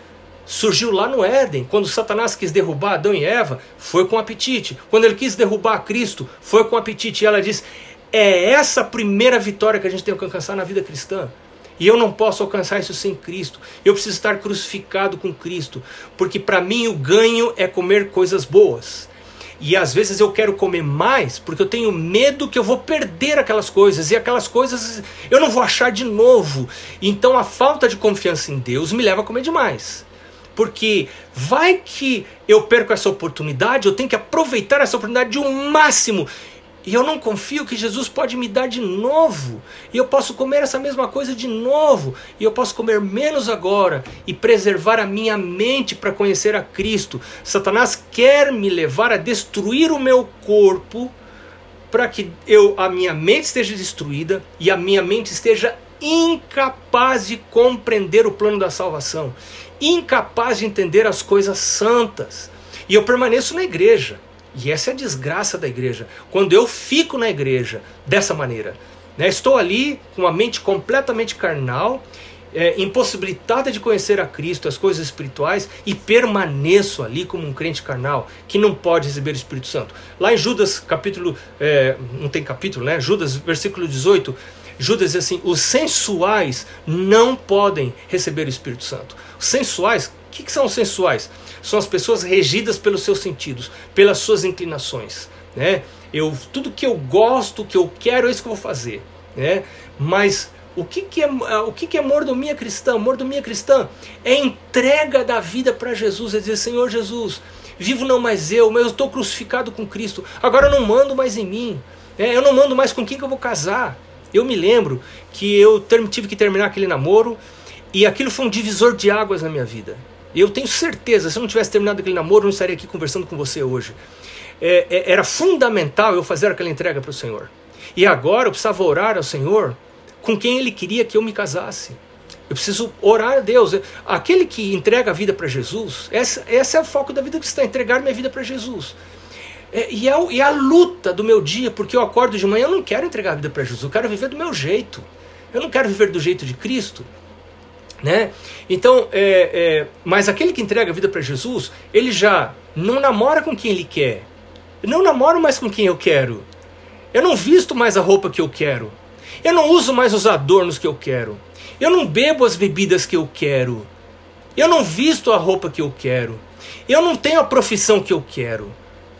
surgiu lá no Éden. Quando Satanás quis derrubar Adão e Eva, foi com apetite. Quando ele quis derrubar Cristo, foi com apetite. E ela diz: é essa a primeira vitória que a gente tem que alcançar na vida cristã. E eu não posso alcançar isso sem Cristo. Eu preciso estar crucificado com Cristo. Porque para mim o ganho é comer coisas boas. E às vezes eu quero comer mais porque eu tenho medo que eu vou perder aquelas coisas e aquelas coisas eu não vou achar de novo. Então a falta de confiança em Deus me leva a comer demais. Porque vai que eu perco essa oportunidade, eu tenho que aproveitar essa oportunidade o máximo. E eu não confio que Jesus pode me dar de novo. E eu posso comer essa mesma coisa de novo. E eu posso comer menos agora e preservar a minha mente para conhecer a Cristo. Satanás quer me levar a destruir o meu corpo para que eu a minha mente esteja destruída e a minha mente esteja incapaz de compreender o plano da salvação, incapaz de entender as coisas santas. E eu permaneço na igreja e essa é a desgraça da igreja. Quando eu fico na igreja dessa maneira, né, estou ali com uma mente completamente carnal, é, impossibilitada de conhecer a Cristo, as coisas espirituais, e permaneço ali como um crente carnal que não pode receber o Espírito Santo. Lá em Judas, capítulo. É, não tem capítulo, né? Judas, versículo 18. Judas diz assim: os sensuais não podem receber o Espírito Santo. Os sensuais, o que, que são os sensuais? São as pessoas regidas pelos seus sentidos, pelas suas inclinações. Né? Eu, tudo que eu gosto, que eu quero, é isso que eu vou fazer. Né? Mas o que, que, é, o que, que é mordomia cristã? Mordomia cristã é entrega da vida para Jesus, é dizer, Senhor Jesus, vivo não mais eu, mas eu estou crucificado com Cristo, agora eu não mando mais em mim, é, eu não mando mais com quem que eu vou casar. Eu me lembro que eu tive que terminar aquele namoro e aquilo foi um divisor de águas na minha vida. E eu tenho certeza, se eu não tivesse terminado aquele namoro, eu não estaria aqui conversando com você hoje. É, é, era fundamental eu fazer aquela entrega para o Senhor. E agora eu precisava orar ao Senhor com quem Ele queria que eu me casasse. Eu preciso orar a Deus. Aquele que entrega a vida para Jesus, essa, esse é o foco da vida cristã, entregar minha vida para Jesus. É, e, é, e é a luta do meu dia, porque eu acordo de manhã, eu não quero entregar a vida para Jesus, eu quero viver do meu jeito. Eu não quero viver do jeito de Cristo. Né? Então, é, é, mas aquele que entrega a vida para Jesus, ele já não namora com quem ele quer. Eu não namoro mais com quem eu quero. Eu não visto mais a roupa que eu quero. Eu não uso mais os adornos que eu quero. Eu não bebo as bebidas que eu quero. Eu não visto a roupa que eu quero. Eu não tenho a profissão que eu quero.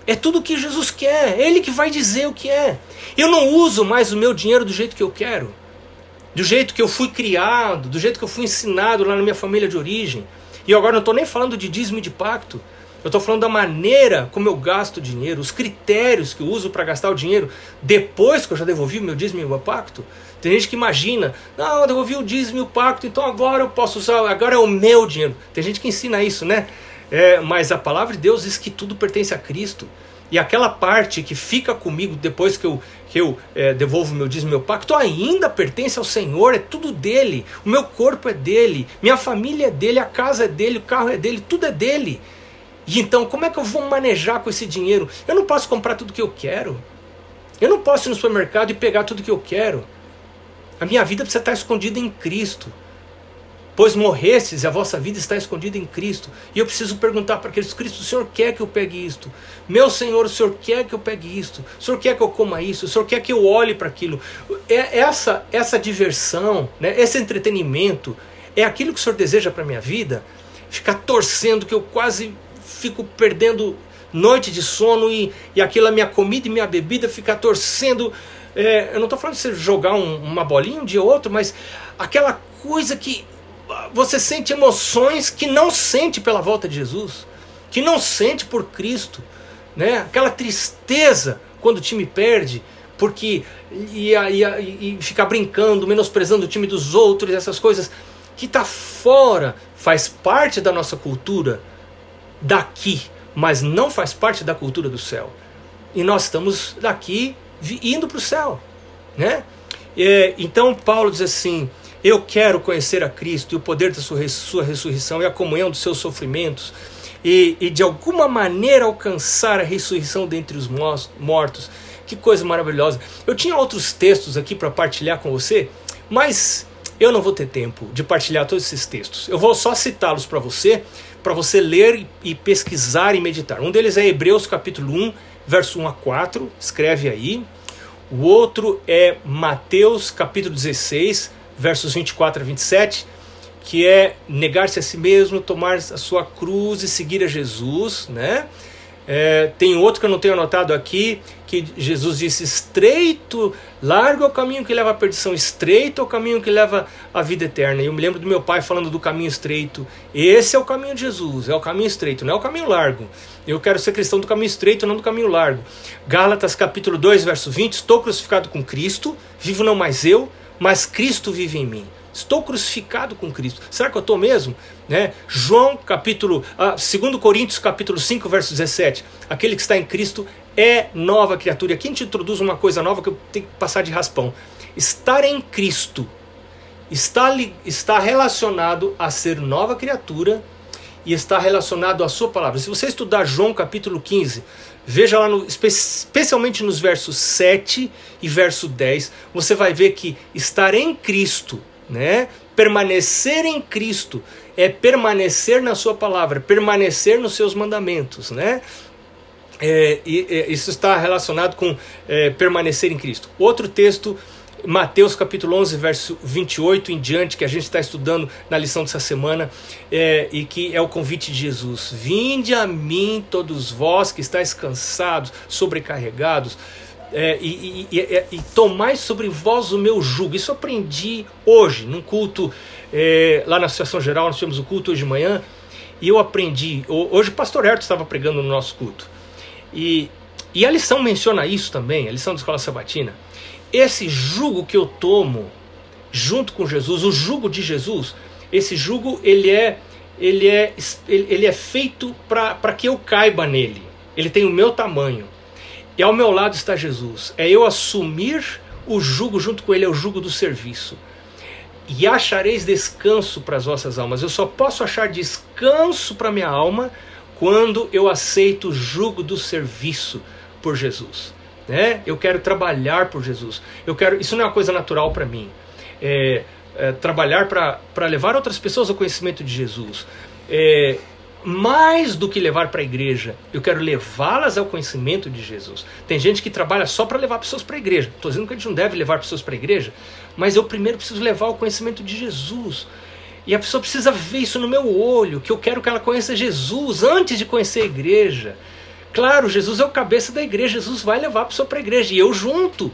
É tudo o que Jesus quer. É Ele que vai dizer o que é. Eu não uso mais o meu dinheiro do jeito que eu quero do jeito que eu fui criado, do jeito que eu fui ensinado lá na minha família de origem. E agora não estou nem falando de dízimo e de pacto. Eu estou falando da maneira como eu gasto dinheiro, os critérios que eu uso para gastar o dinheiro depois que eu já devolvi o meu dízimo e o meu pacto. Tem gente que imagina, não, eu devolvi o dízimo e o pacto, então agora eu posso usar, agora é o meu dinheiro. Tem gente que ensina isso, né? É, mas a palavra de Deus diz que tudo pertence a Cristo. E aquela parte que fica comigo depois que eu, que eu é, devolvo meu dízimo, meu pacto, ainda pertence ao Senhor, é tudo dele. O meu corpo é dele, minha família é dele, a casa é dele, o carro é dele, tudo é dele. E então, como é que eu vou manejar com esse dinheiro? Eu não posso comprar tudo que eu quero. Eu não posso ir no supermercado e pegar tudo que eu quero. A minha vida precisa estar escondida em Cristo pois morrestes e a vossa vida está escondida em Cristo. E eu preciso perguntar para aqueles: Cristo, o Senhor quer que eu pegue isto? Meu Senhor, o Senhor quer que eu pegue isto? O Senhor quer que eu coma isso? O Senhor quer que eu olhe para aquilo? É essa essa diversão, né, esse entretenimento, é aquilo que o Senhor deseja para minha vida? Ficar torcendo que eu quase fico perdendo noite de sono e, e aquela minha comida e minha bebida ficar torcendo. É, eu não estou falando de você jogar um, uma bolinha um dia ou outro, mas aquela coisa que você sente emoções que não sente pela volta de Jesus, que não sente por Cristo, né? Aquela tristeza quando o time perde, porque ia, ia, ia ficar brincando, menosprezando o time dos outros, essas coisas que está fora, faz parte da nossa cultura daqui, mas não faz parte da cultura do céu. E nós estamos daqui indo para o céu, né? É, então Paulo diz assim: Eu quero conhecer a Cristo e o poder da sua, sua ressurreição e a comunhão dos seus sofrimentos, e, e de alguma maneira alcançar a ressurreição dentre os mortos. Que coisa maravilhosa! Eu tinha outros textos aqui para partilhar com você, mas eu não vou ter tempo de partilhar todos esses textos. Eu vou só citá-los para você, para você ler e pesquisar e meditar. Um deles é Hebreus capítulo 1, verso 1 a 4, escreve aí. O outro é Mateus capítulo 16, versos 24 a 27, que é negar-se a si mesmo, tomar a sua cruz e seguir a Jesus, né? É, tem outro que eu não tenho anotado aqui, que Jesus disse: estreito, largo é o caminho que leva à perdição, estreito é o caminho que leva à vida eterna. E eu me lembro do meu pai falando do caminho estreito. Esse é o caminho de Jesus, é o caminho estreito, não é o caminho largo. Eu quero ser cristão do caminho estreito, não do caminho largo. Gálatas capítulo 2, verso 20: Estou crucificado com Cristo, vivo não mais eu, mas Cristo vive em mim. Estou crucificado com Cristo. Será que eu estou mesmo? Né? João capítulo, ah, 2 Coríntios capítulo 5, verso 17. Aquele que está em Cristo é nova criatura. E aqui a gente introduz uma coisa nova que eu tenho que passar de raspão. Estar em Cristo está, está relacionado a ser nova criatura e está relacionado à sua palavra. Se você estudar João capítulo 15, veja lá, no, especialmente nos versos 7 e verso 10, você vai ver que estar em Cristo né? Permanecer em Cristo é permanecer na Sua palavra, permanecer nos seus mandamentos, né? É, e, é, isso está relacionado com é, permanecer em Cristo. Outro texto, Mateus capítulo 11, verso 28 em diante, que a gente está estudando na lição dessa semana, é, e que é o convite de Jesus: Vinde a mim, todos vós que estáis cansados, sobrecarregados, é, e, e, e, e, tomai sobre vós o meu jugo. Isso eu aprendi hoje, num culto é, lá na Associação Geral, nós tivemos o culto hoje de manhã, e eu aprendi. Hoje o pastor Herto estava pregando no nosso culto. E, e a lição menciona isso também, a lição da escola sabatina. Esse jugo que eu tomo junto com Jesus, o jugo de Jesus, esse jugo ele é, ele é, ele é feito para que eu caiba nele. Ele tem o meu tamanho. E ao meu lado está Jesus. É eu assumir o jugo junto com ele, é o jugo do serviço. E achareis descanso para as vossas almas. Eu só posso achar descanso para minha alma quando eu aceito o jugo do serviço por Jesus. Né? Eu quero trabalhar por Jesus. Eu quero. Isso não é uma coisa natural para mim. É, é, trabalhar para levar outras pessoas ao conhecimento de Jesus. É, mais do que levar para a igreja, eu quero levá-las ao conhecimento de Jesus. Tem gente que trabalha só para levar pessoas para a igreja. Estou dizendo que a gente não deve levar pessoas para a igreja, mas eu primeiro preciso levar o conhecimento de Jesus. E a pessoa precisa ver isso no meu olho, que eu quero que ela conheça Jesus antes de conhecer a igreja. Claro, Jesus é o cabeça da igreja, Jesus vai levar a pessoa para a igreja e eu junto.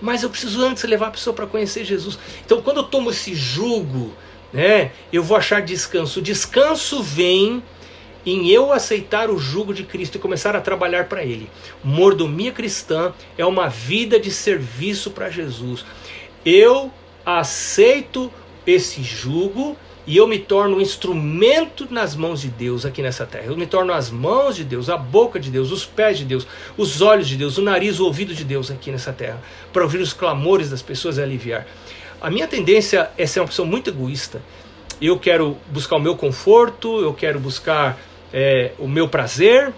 Mas eu preciso antes levar a pessoa para conhecer Jesus. Então, quando eu tomo esse jugo, né, eu vou achar descanso. O descanso vem em eu aceitar o jugo de Cristo e começar a trabalhar para Ele. Mordomia cristã é uma vida de serviço para Jesus. Eu aceito esse jugo e eu me torno um instrumento nas mãos de Deus aqui nessa terra. Eu me torno as mãos de Deus, a boca de Deus, os pés de Deus, os olhos de Deus, o nariz, o ouvido de Deus aqui nessa terra, para ouvir os clamores das pessoas e aliviar. A minha tendência é ser uma pessoa muito egoísta. Eu quero buscar o meu conforto, eu quero buscar é, o meu prazer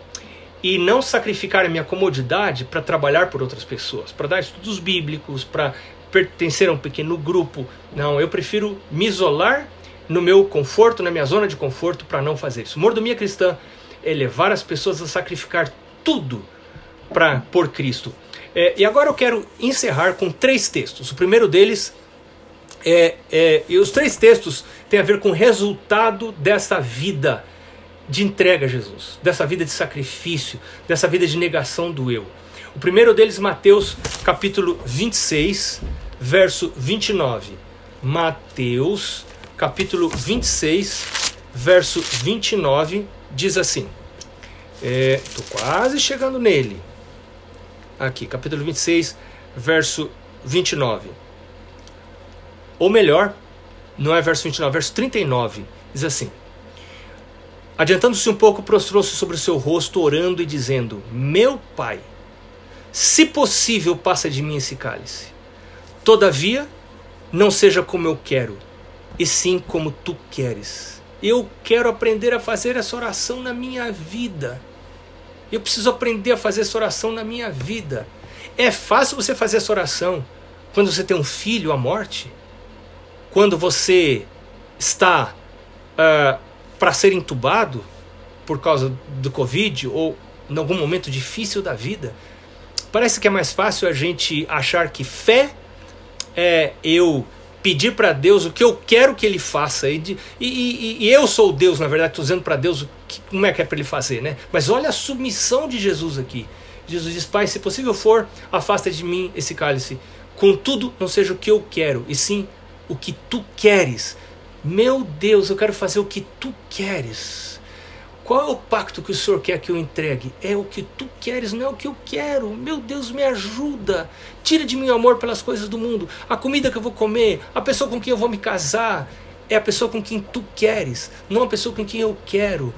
e não sacrificar a minha comodidade para trabalhar por outras pessoas, para dar estudos bíblicos, para pertencer a um pequeno grupo. Não, eu prefiro me isolar no meu conforto, na minha zona de conforto, para não fazer isso. Mordomia cristã é levar as pessoas a sacrificar tudo para por Cristo. É, e agora eu quero encerrar com três textos. O primeiro deles é, é, e os três textos têm a ver com o resultado dessa vida de entrega a Jesus, dessa vida de sacrifício, dessa vida de negação do eu. O primeiro deles, Mateus capítulo 26, verso 29. Mateus capítulo 26, verso 29, diz assim. Estou é, quase chegando nele. Aqui, capítulo 26, verso 29. Ou melhor, não é verso 29, verso 39. Diz assim: Adiantando-se um pouco, prostrou-se sobre o seu rosto, orando e dizendo: Meu pai, se possível, passa de mim esse cálice. Todavia, não seja como eu quero, e sim como tu queres. Eu quero aprender a fazer essa oração na minha vida. Eu preciso aprender a fazer essa oração na minha vida. É fácil você fazer essa oração quando você tem um filho à morte? Quando você está uh, para ser entubado por causa do Covid ou em algum momento difícil da vida? Parece que é mais fácil a gente achar que fé é eu pedir para Deus o que eu quero que Ele faça. E, e, e, eu sou Deus, na verdade, estou dizendo para Deus que, como é que é para Ele fazer. Né? Mas olha a submissão de Jesus aqui. Jesus diz: Pai, se possível for, afasta de mim esse cálice. Contudo, não seja o que eu quero, e sim o que tu queres. Meu Deus, eu quero fazer o que tu queres. Qual é o pacto que o Senhor quer que eu entregue? É o que tu queres, não é o que eu quero. Meu Deus, me ajuda. Tira de mim o amor pelas coisas do mundo. A comida que eu vou comer, a pessoa com quem eu vou me casar, é a pessoa com quem tu queres, não a pessoa com quem eu quero.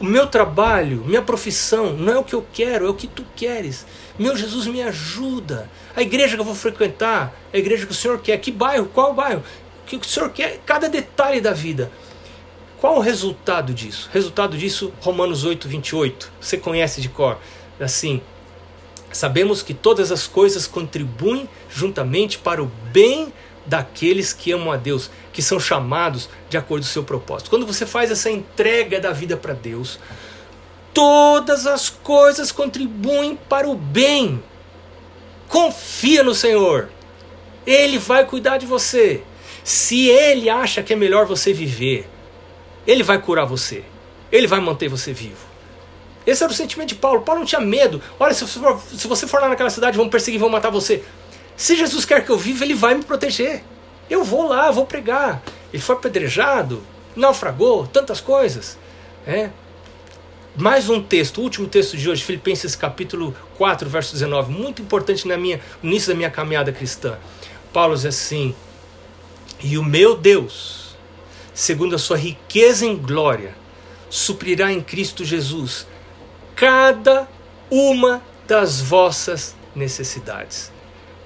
O meu trabalho, minha profissão, não é o que eu quero, é o que tu queres. Meu Jesus, me ajuda. A igreja que eu vou frequentar, a igreja que o Senhor quer. Que bairro? Qual bairro? O que o Senhor quer? Cada detalhe da vida. Qual o resultado disso? Resultado disso, Romanos 8, 28. Você conhece de cor. Assim, sabemos que todas as coisas contribuem juntamente para o bem daqueles que amam a Deus, que são chamados de acordo com o seu propósito. Quando você faz essa entrega da vida para Deus, todas as coisas contribuem para o bem. Confia no Senhor. Ele vai cuidar de você. Se ele acha que é melhor você viver ele vai curar você. Ele vai manter você vivo. Esse era o sentimento de Paulo. Paulo não tinha medo. Olha, se você for, se você for lá naquela cidade, vão perseguir, vão matar você. Se Jesus quer que eu viva, ele vai me proteger. Eu vou lá, vou pregar. Ele foi apedrejado, naufragou, tantas coisas. É. Mais um texto, o último texto de hoje, Filipenses capítulo 4, verso 19, muito importante na minha, no início da minha caminhada cristã. Paulo diz assim: E o meu Deus segundo a sua riqueza em glória, suprirá em Cristo Jesus cada uma das vossas necessidades.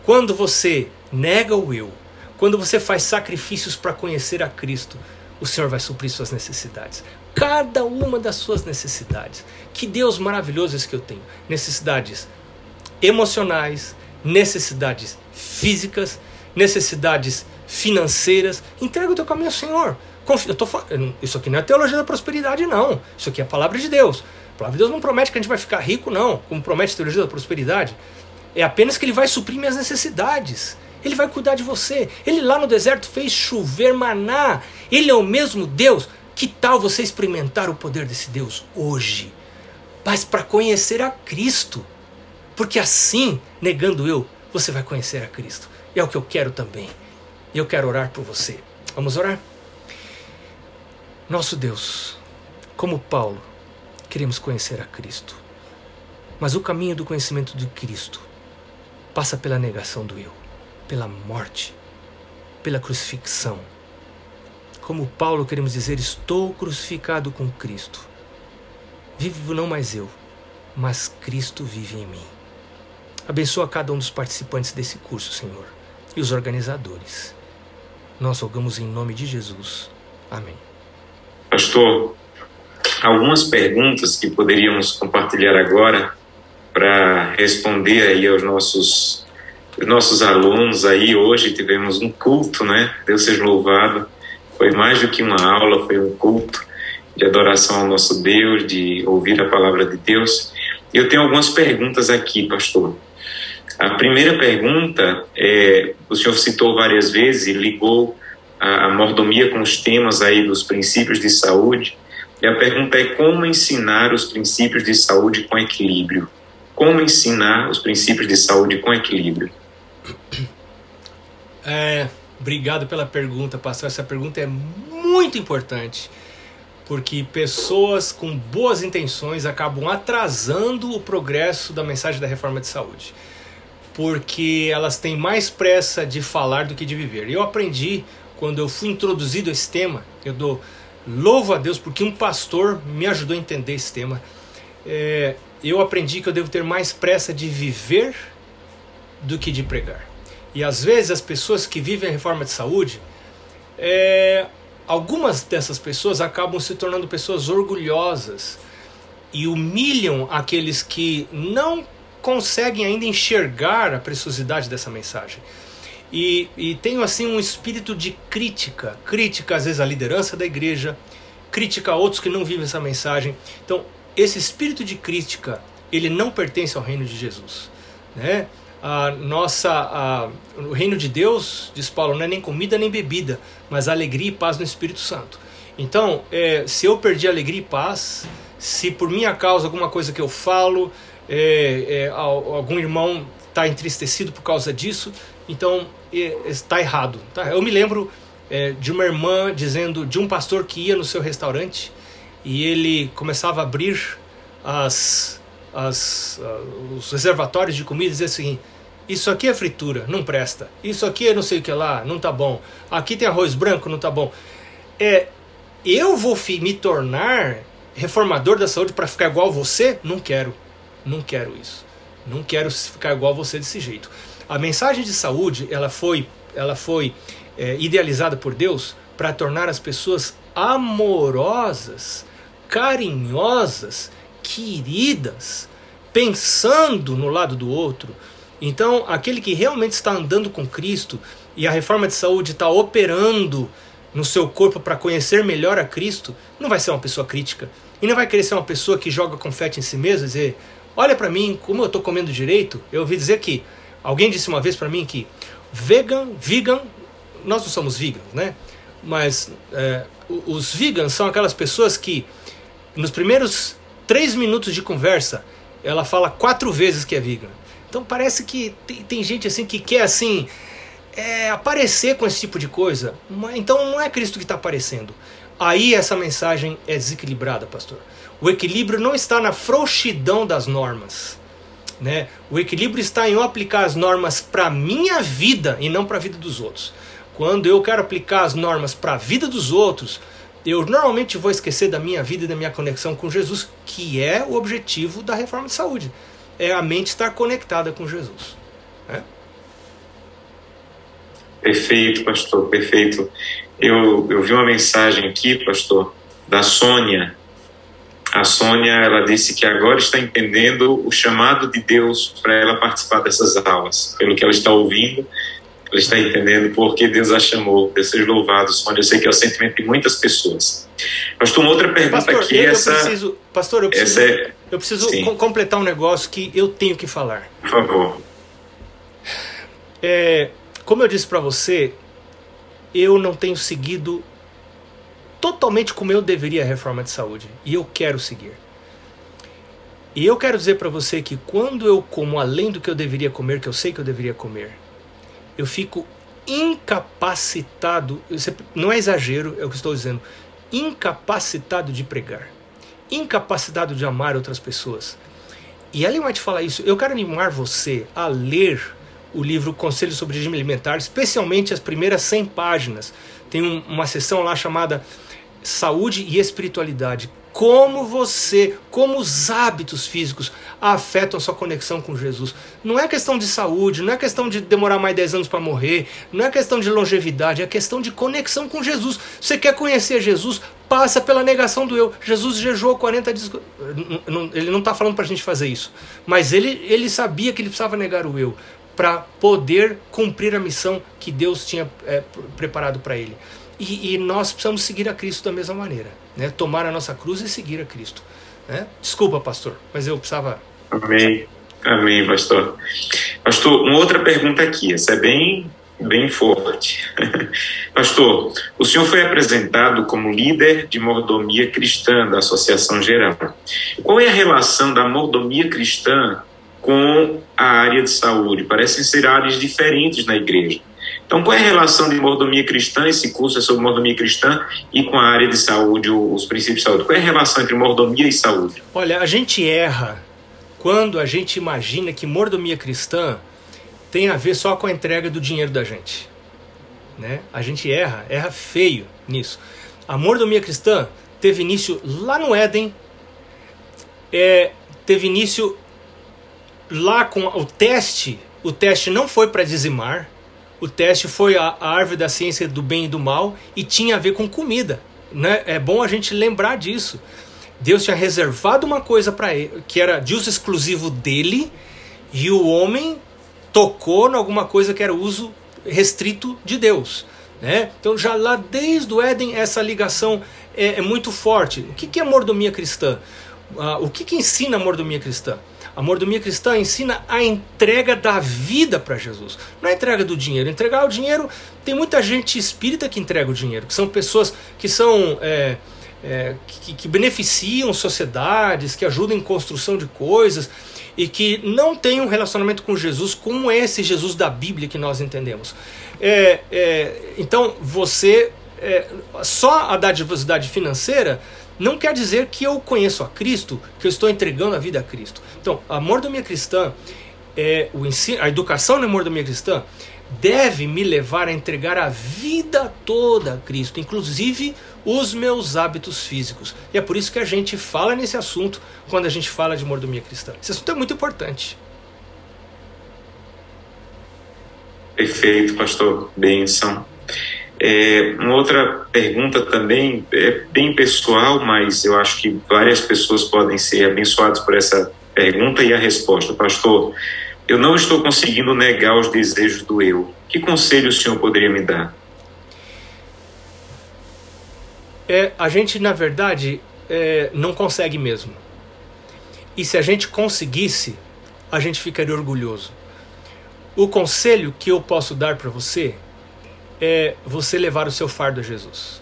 Quando você nega o eu, quando você faz sacrifícios para conhecer a Cristo, o Senhor vai suprir suas necessidades. Cada uma das suas necessidades. Que Deus maravilhoso esse que eu tenho. Necessidades emocionais, necessidades físicas, necessidades financeiras. Entrega o teu caminho ao Senhor. Tô, isso aqui não é teologia da prosperidade, não. Isso aqui é a palavra de Deus. A palavra de Deus não promete que a gente vai ficar rico, não, como promete a teologia da prosperidade. É apenas que ele vai suprir minhas necessidades. Ele vai cuidar de você. Ele lá no deserto fez chover maná. Ele é o mesmo Deus. Que tal você experimentar o poder desse Deus hoje? Mas para conhecer a Cristo. Porque assim, negando eu, você vai conhecer a Cristo. E é o que eu quero também. E eu quero orar por você. Vamos orar? Nosso Deus, como Paulo, queremos conhecer a Cristo. Mas o caminho do conhecimento de Cristo passa pela negação do eu, pela morte, pela crucifixão. Como Paulo, queremos dizer: Estou crucificado com Cristo. Vivo não mais eu, mas Cristo vive em mim. Abençoa cada um dos participantes desse curso, Senhor, e os organizadores. Nós rogamos em nome de Jesus. Amém. Pastor, algumas perguntas que poderíamos compartilhar agora para responder aí aos nossos nossos alunos aí hoje tivemos um culto, né? Deus seja louvado. Foi mais do que uma aula, foi um culto de adoração ao nosso Deus, de ouvir a palavra de Deus. Eu tenho algumas perguntas aqui, pastor. A primeira pergunta é, o senhor citou várias vezes e ligou a, a mordomia com os temas aí dos princípios de saúde. E a pergunta é como ensinar os princípios de saúde com equilíbrio? Como ensinar os princípios de saúde com equilíbrio? É, obrigado pela pergunta, pastor. Essa pergunta é muito importante porque pessoas com boas intenções acabam atrasando o progresso da mensagem da reforma de saúde, porque elas têm mais pressa de falar do que de viver. Eu aprendi quando eu fui introduzido a esse tema, eu dou louvo a Deus porque um pastor me ajudou a entender esse tema. É, eu aprendi que eu devo ter mais pressa de viver do que de pregar. E às vezes as pessoas que vivem a reforma de saúde é, algumas dessas pessoas acabam se tornando pessoas orgulhosas e humilham aqueles que não conseguem ainda enxergar a preciosidade dessa mensagem. E, e tenho assim um espírito de crítica, crítica às vezes à liderança da igreja, crítica a outros que não vivem essa mensagem. Então, esse espírito de crítica, ele não pertence ao reino de Jesus, né? a nossa a, o reino de Deus, diz Paulo, não é nem comida nem bebida, mas alegria e paz no Espírito Santo. Então, é, se eu perdi alegria e paz, se por minha causa alguma coisa que eu falo, é, é, algum irmão está entristecido por causa disso, então está errado. Tá? Eu me lembro é, de uma irmã dizendo de um pastor que ia no seu restaurante e ele começava a abrir as, as, uh, os reservatórios de comida e dizia assim: isso aqui é fritura, não presta. Isso aqui é não sei o que lá, não tá bom. Aqui tem arroz branco, não tá bom. É, eu vou me tornar reformador da saúde para ficar igual você? Não quero. Não quero isso. Não quero ficar igual você desse jeito. A mensagem de saúde, ela foi, ela foi é, idealizada por Deus para tornar as pessoas amorosas, carinhosas, queridas, pensando no lado do outro, então, aquele que realmente está andando com Cristo e a reforma de saúde está operando no seu corpo para conhecer melhor a Cristo, não vai ser uma pessoa crítica. E não vai querer ser uma pessoa que joga confete em si mesmo e dizer: Olha para mim, como eu estou comendo direito. Eu ouvi dizer que alguém disse uma vez para mim que vegan, vegan, nós não somos vegans, né? Mas é, os vegans são aquelas pessoas que nos primeiros três minutos de conversa ela fala quatro vezes que é vegan. Então parece que tem, tem gente assim que quer assim é, aparecer com esse tipo de coisa. Então não é Cristo que está aparecendo. Aí essa mensagem é desequilibrada, pastor. O equilíbrio não está na frouxidão das normas. Né? O equilíbrio está em eu aplicar as normas para minha vida e não para a vida dos outros. Quando eu quero aplicar as normas para a vida dos outros, eu normalmente vou esquecer da minha vida e da minha conexão com Jesus, que é o objetivo da reforma de saúde é a mente estar conectada com Jesus. Né? Perfeito, pastor, perfeito. Eu, eu vi uma mensagem aqui, pastor, da Sônia. A Sônia, ela disse que agora está entendendo o chamado de Deus para ela participar dessas aulas. Pelo que ela está ouvindo, ela está entendendo por que Deus a chamou. Deus seja louvado, Sônia. Eu sei que é o sentimento de muitas pessoas. Pastor, uma outra pergunta pastor, aqui. Eu, essa, eu preciso, pastor, eu preciso, é, eu preciso com, completar um negócio que eu tenho que falar. Por favor. É, como eu disse para você, eu não tenho seguido totalmente como eu deveria a reforma de saúde. E eu quero seguir. E eu quero dizer para você que quando eu como além do que eu deveria comer, que eu sei que eu deveria comer, eu fico incapacitado, não é exagero, é o que estou dizendo, incapacitado de pregar, incapacitado de amar outras pessoas. E Ellen White fala isso. Eu quero animar você a ler o livro Conselho sobre Regime Alimentar, especialmente as primeiras 100 páginas. Tem um, uma seção lá chamada Saúde e Espiritualidade como você, como os hábitos físicos afetam a sua conexão com Jesus. Não é questão de saúde, não é questão de demorar mais 10 anos para morrer, não é questão de longevidade, é questão de conexão com Jesus. Você quer conhecer Jesus? Passa pela negação do eu. Jesus jejuou 40 dias. Ele não está falando para a gente fazer isso, mas ele, ele sabia que ele precisava negar o eu para poder cumprir a missão que Deus tinha é, preparado para ele. E, e, nós precisamos seguir a Cristo da mesma maneira, né? tomar a nossa cruz e seguir a Cristo. Né? Desculpa, pastor, mas eu precisava. Amém, amém, pastor. Pastor, uma outra pergunta aqui, essa é bem, bem forte. Pastor, o senhor foi apresentado como líder de mordomia cristã da Associação Geral. Qual é a relação da mordomia cristã com a área de saúde? Parecem ser áreas diferentes na igreja. Então, qual é a relação de mordomia cristã? Esse curso é sobre mordomia cristã e com a área de saúde, os princípios de saúde. Qual é a relação entre mordomia e saúde? Olha, a gente erra quando a gente imagina que mordomia cristã tem a ver só com a entrega do dinheiro da gente. Né? A gente erra, erra feio nisso. A mordomia cristã teve início lá no Éden, é, teve início lá com o teste. O teste não foi para dizimar, o teste foi a, a, árvore da ciência do bem e do mal e tinha a ver com comida. Né? É bom a gente lembrar disso. Deus tinha reservado uma coisa para ele, que era de uso exclusivo dele, e o homem tocou em alguma coisa que era uso restrito de Deus. Né? Então, já lá desde o Éden, essa ligação é, é muito forte. O que, que é mordomia cristã? Ah, o que, que ensina a mordomia cristã? A mordomia cristã ensina a entrega da vida para Jesus. Não é a entrega do dinheiro. Entregar o dinheiro, tem muita gente espírita que entrega o dinheiro, que são pessoas que são. É, é, que, que, beneficiam sociedades, que ajudam em construção de coisas e que não têm um relacionamento com Jesus como esse Jesus da Bíblia que nós entendemos. É, é, então, você. É, só a dadivosidade financeira não quer dizer que eu conheço a Cristo, que eu estou entregando a vida a Cristo. Então, a mordomia cristã, é, o ensino, a educação na mordomia cristã, deve me levar a entregar a vida toda a Cristo, inclusive os meus hábitos físicos. E é por isso que a gente fala nesse assunto quando a gente fala de mordomia cristã. Esse assunto é muito importante. Perfeito, pastor. Benção. É, uma outra pergunta também é bem pessoal, mas eu acho que várias pessoas podem ser abençoadas por essa pergunta e a resposta. Pastor, eu não estou conseguindo negar os desejos do eu. Que conselho o senhor poderia me dar? É, a gente, na verdade, é, não consegue mesmo. E se a gente conseguisse, a gente ficaria orgulhoso. O conselho que eu posso dar para você é você levar o seu fardo a Jesus.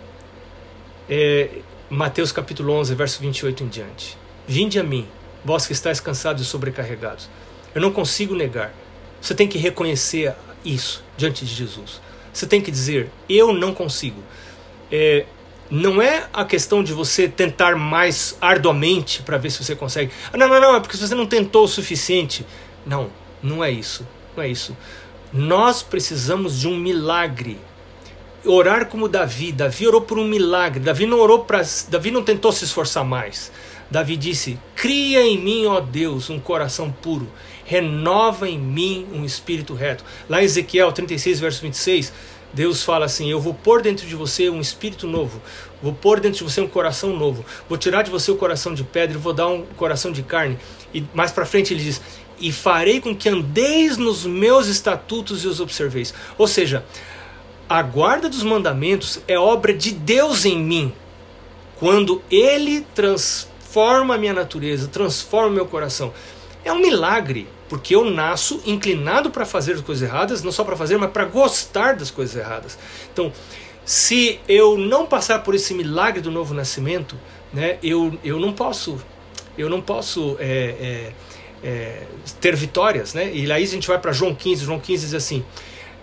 É, Mateus capítulo 11, verso 28 em diante. Vinde a mim, vós que estáis cansados e sobrecarregados. Eu não consigo negar. Você tem que reconhecer isso diante de Jesus. Você tem que dizer: Eu não consigo. É, não é a questão de você tentar mais arduamente para ver se você consegue. Ah, não, não, não, é porque você não tentou o suficiente. Não, não é isso. Não é isso. Nós precisamos de um milagre. Orar como Davi. Davi orou por um milagre. Davi não orou para. Davi não tentou se esforçar mais. Davi disse: Cria em mim, ó Deus, um coração puro. Renova em mim um espírito reto. Lá em Ezequiel 36, verso 26, Deus fala assim: Eu vou pôr dentro de você um espírito novo, vou pôr dentro de você um coração novo, vou tirar de você o coração de pedra e vou dar um coração de carne. E mais para frente ele diz: E farei com que andeis nos meus estatutos e os observeis. Ou seja, a guarda dos mandamentos é obra de Deus em mim. Quando ele transforma a minha natureza, transforma meu coração. É um milagre porque eu nasço inclinado para fazer as coisas erradas, não só para fazer, mas para gostar das coisas erradas. Então, se eu não passar por esse milagre do novo nascimento, né, eu, eu não posso, eu não posso é, é, é, ter vitórias, né? E aí a gente vai para João 15, João 15 diz assim: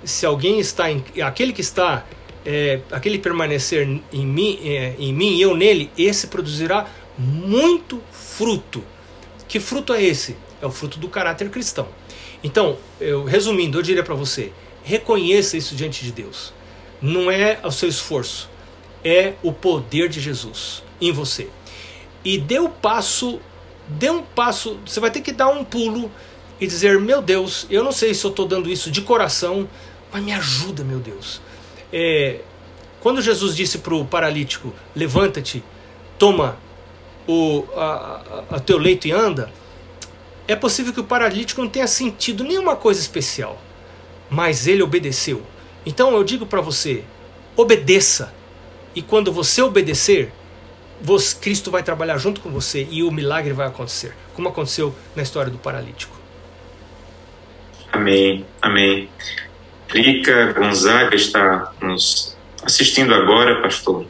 se alguém está em, aquele que está é, aquele permanecer em mim, é, em mim e eu nele, esse produzirá muito fruto. Que fruto é esse? é o fruto do caráter cristão. Então, eu, resumindo, eu diria para você: reconheça isso diante de Deus. Não é o seu esforço, é o poder de Jesus em você. E dê o um passo, dê um passo, você vai ter que dar um pulo e dizer: Meu Deus, eu não sei se eu estou dando isso de coração, mas me ajuda, meu Deus. É, quando Jesus disse para o paralítico: Levanta-te, toma o a, a, a teu leito e anda, é possível que o paralítico não tenha sentido nenhuma coisa especial, mas ele obedeceu. Então eu digo para você: obedeça. E quando você obedecer, você, Cristo vai trabalhar junto com você e o milagre vai acontecer, como aconteceu na história do paralítico. Amém, amém. Drica Gonzaga está nos assistindo agora, pastor,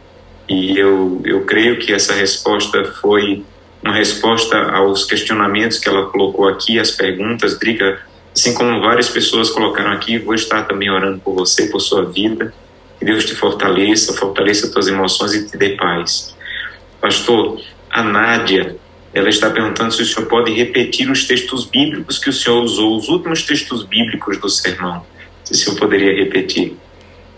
e eu, eu creio que essa resposta foi uma resposta aos questionamentos que ela colocou aqui, as perguntas. Drica, assim como várias pessoas colocaram aqui, vou estar também orando por você, por sua vida. Que Deus te fortaleça, fortaleça tuas emoções e te dê paz. Pastor, a Nádia, ela está perguntando se o senhor pode repetir os textos bíblicos que o senhor usou, os últimos textos bíblicos do sermão. Se senhor poderia repetir.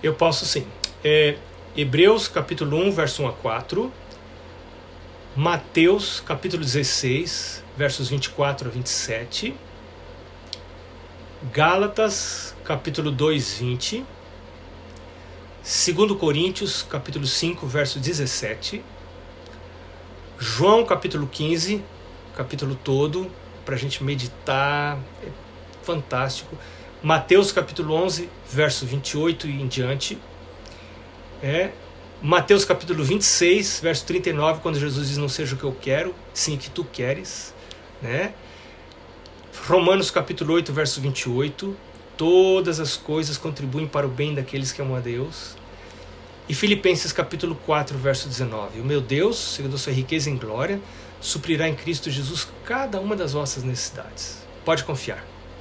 Eu posso sim. É, Hebreus capítulo 1, verso 1 a 4. Mateus capítulo 16, versos 24 a 27. Gálatas capítulo 2, 20. 2 Coríntios capítulo 5, verso 17. João capítulo 15, capítulo todo, para a gente meditar, é fantástico. Mateus capítulo 11, verso 28 e em diante. É, Mateus capítulo 26, verso 39, quando Jesus diz: Não seja o que eu quero, sim o que tu queres. Né? Romanos capítulo 8, verso 28. Todas as coisas contribuem para o bem daqueles que amam a Deus. E Filipenses capítulo 4, verso 19. O meu Deus, segundo a sua riqueza em glória, suprirá em Cristo Jesus cada uma das vossas necessidades. Pode confiar.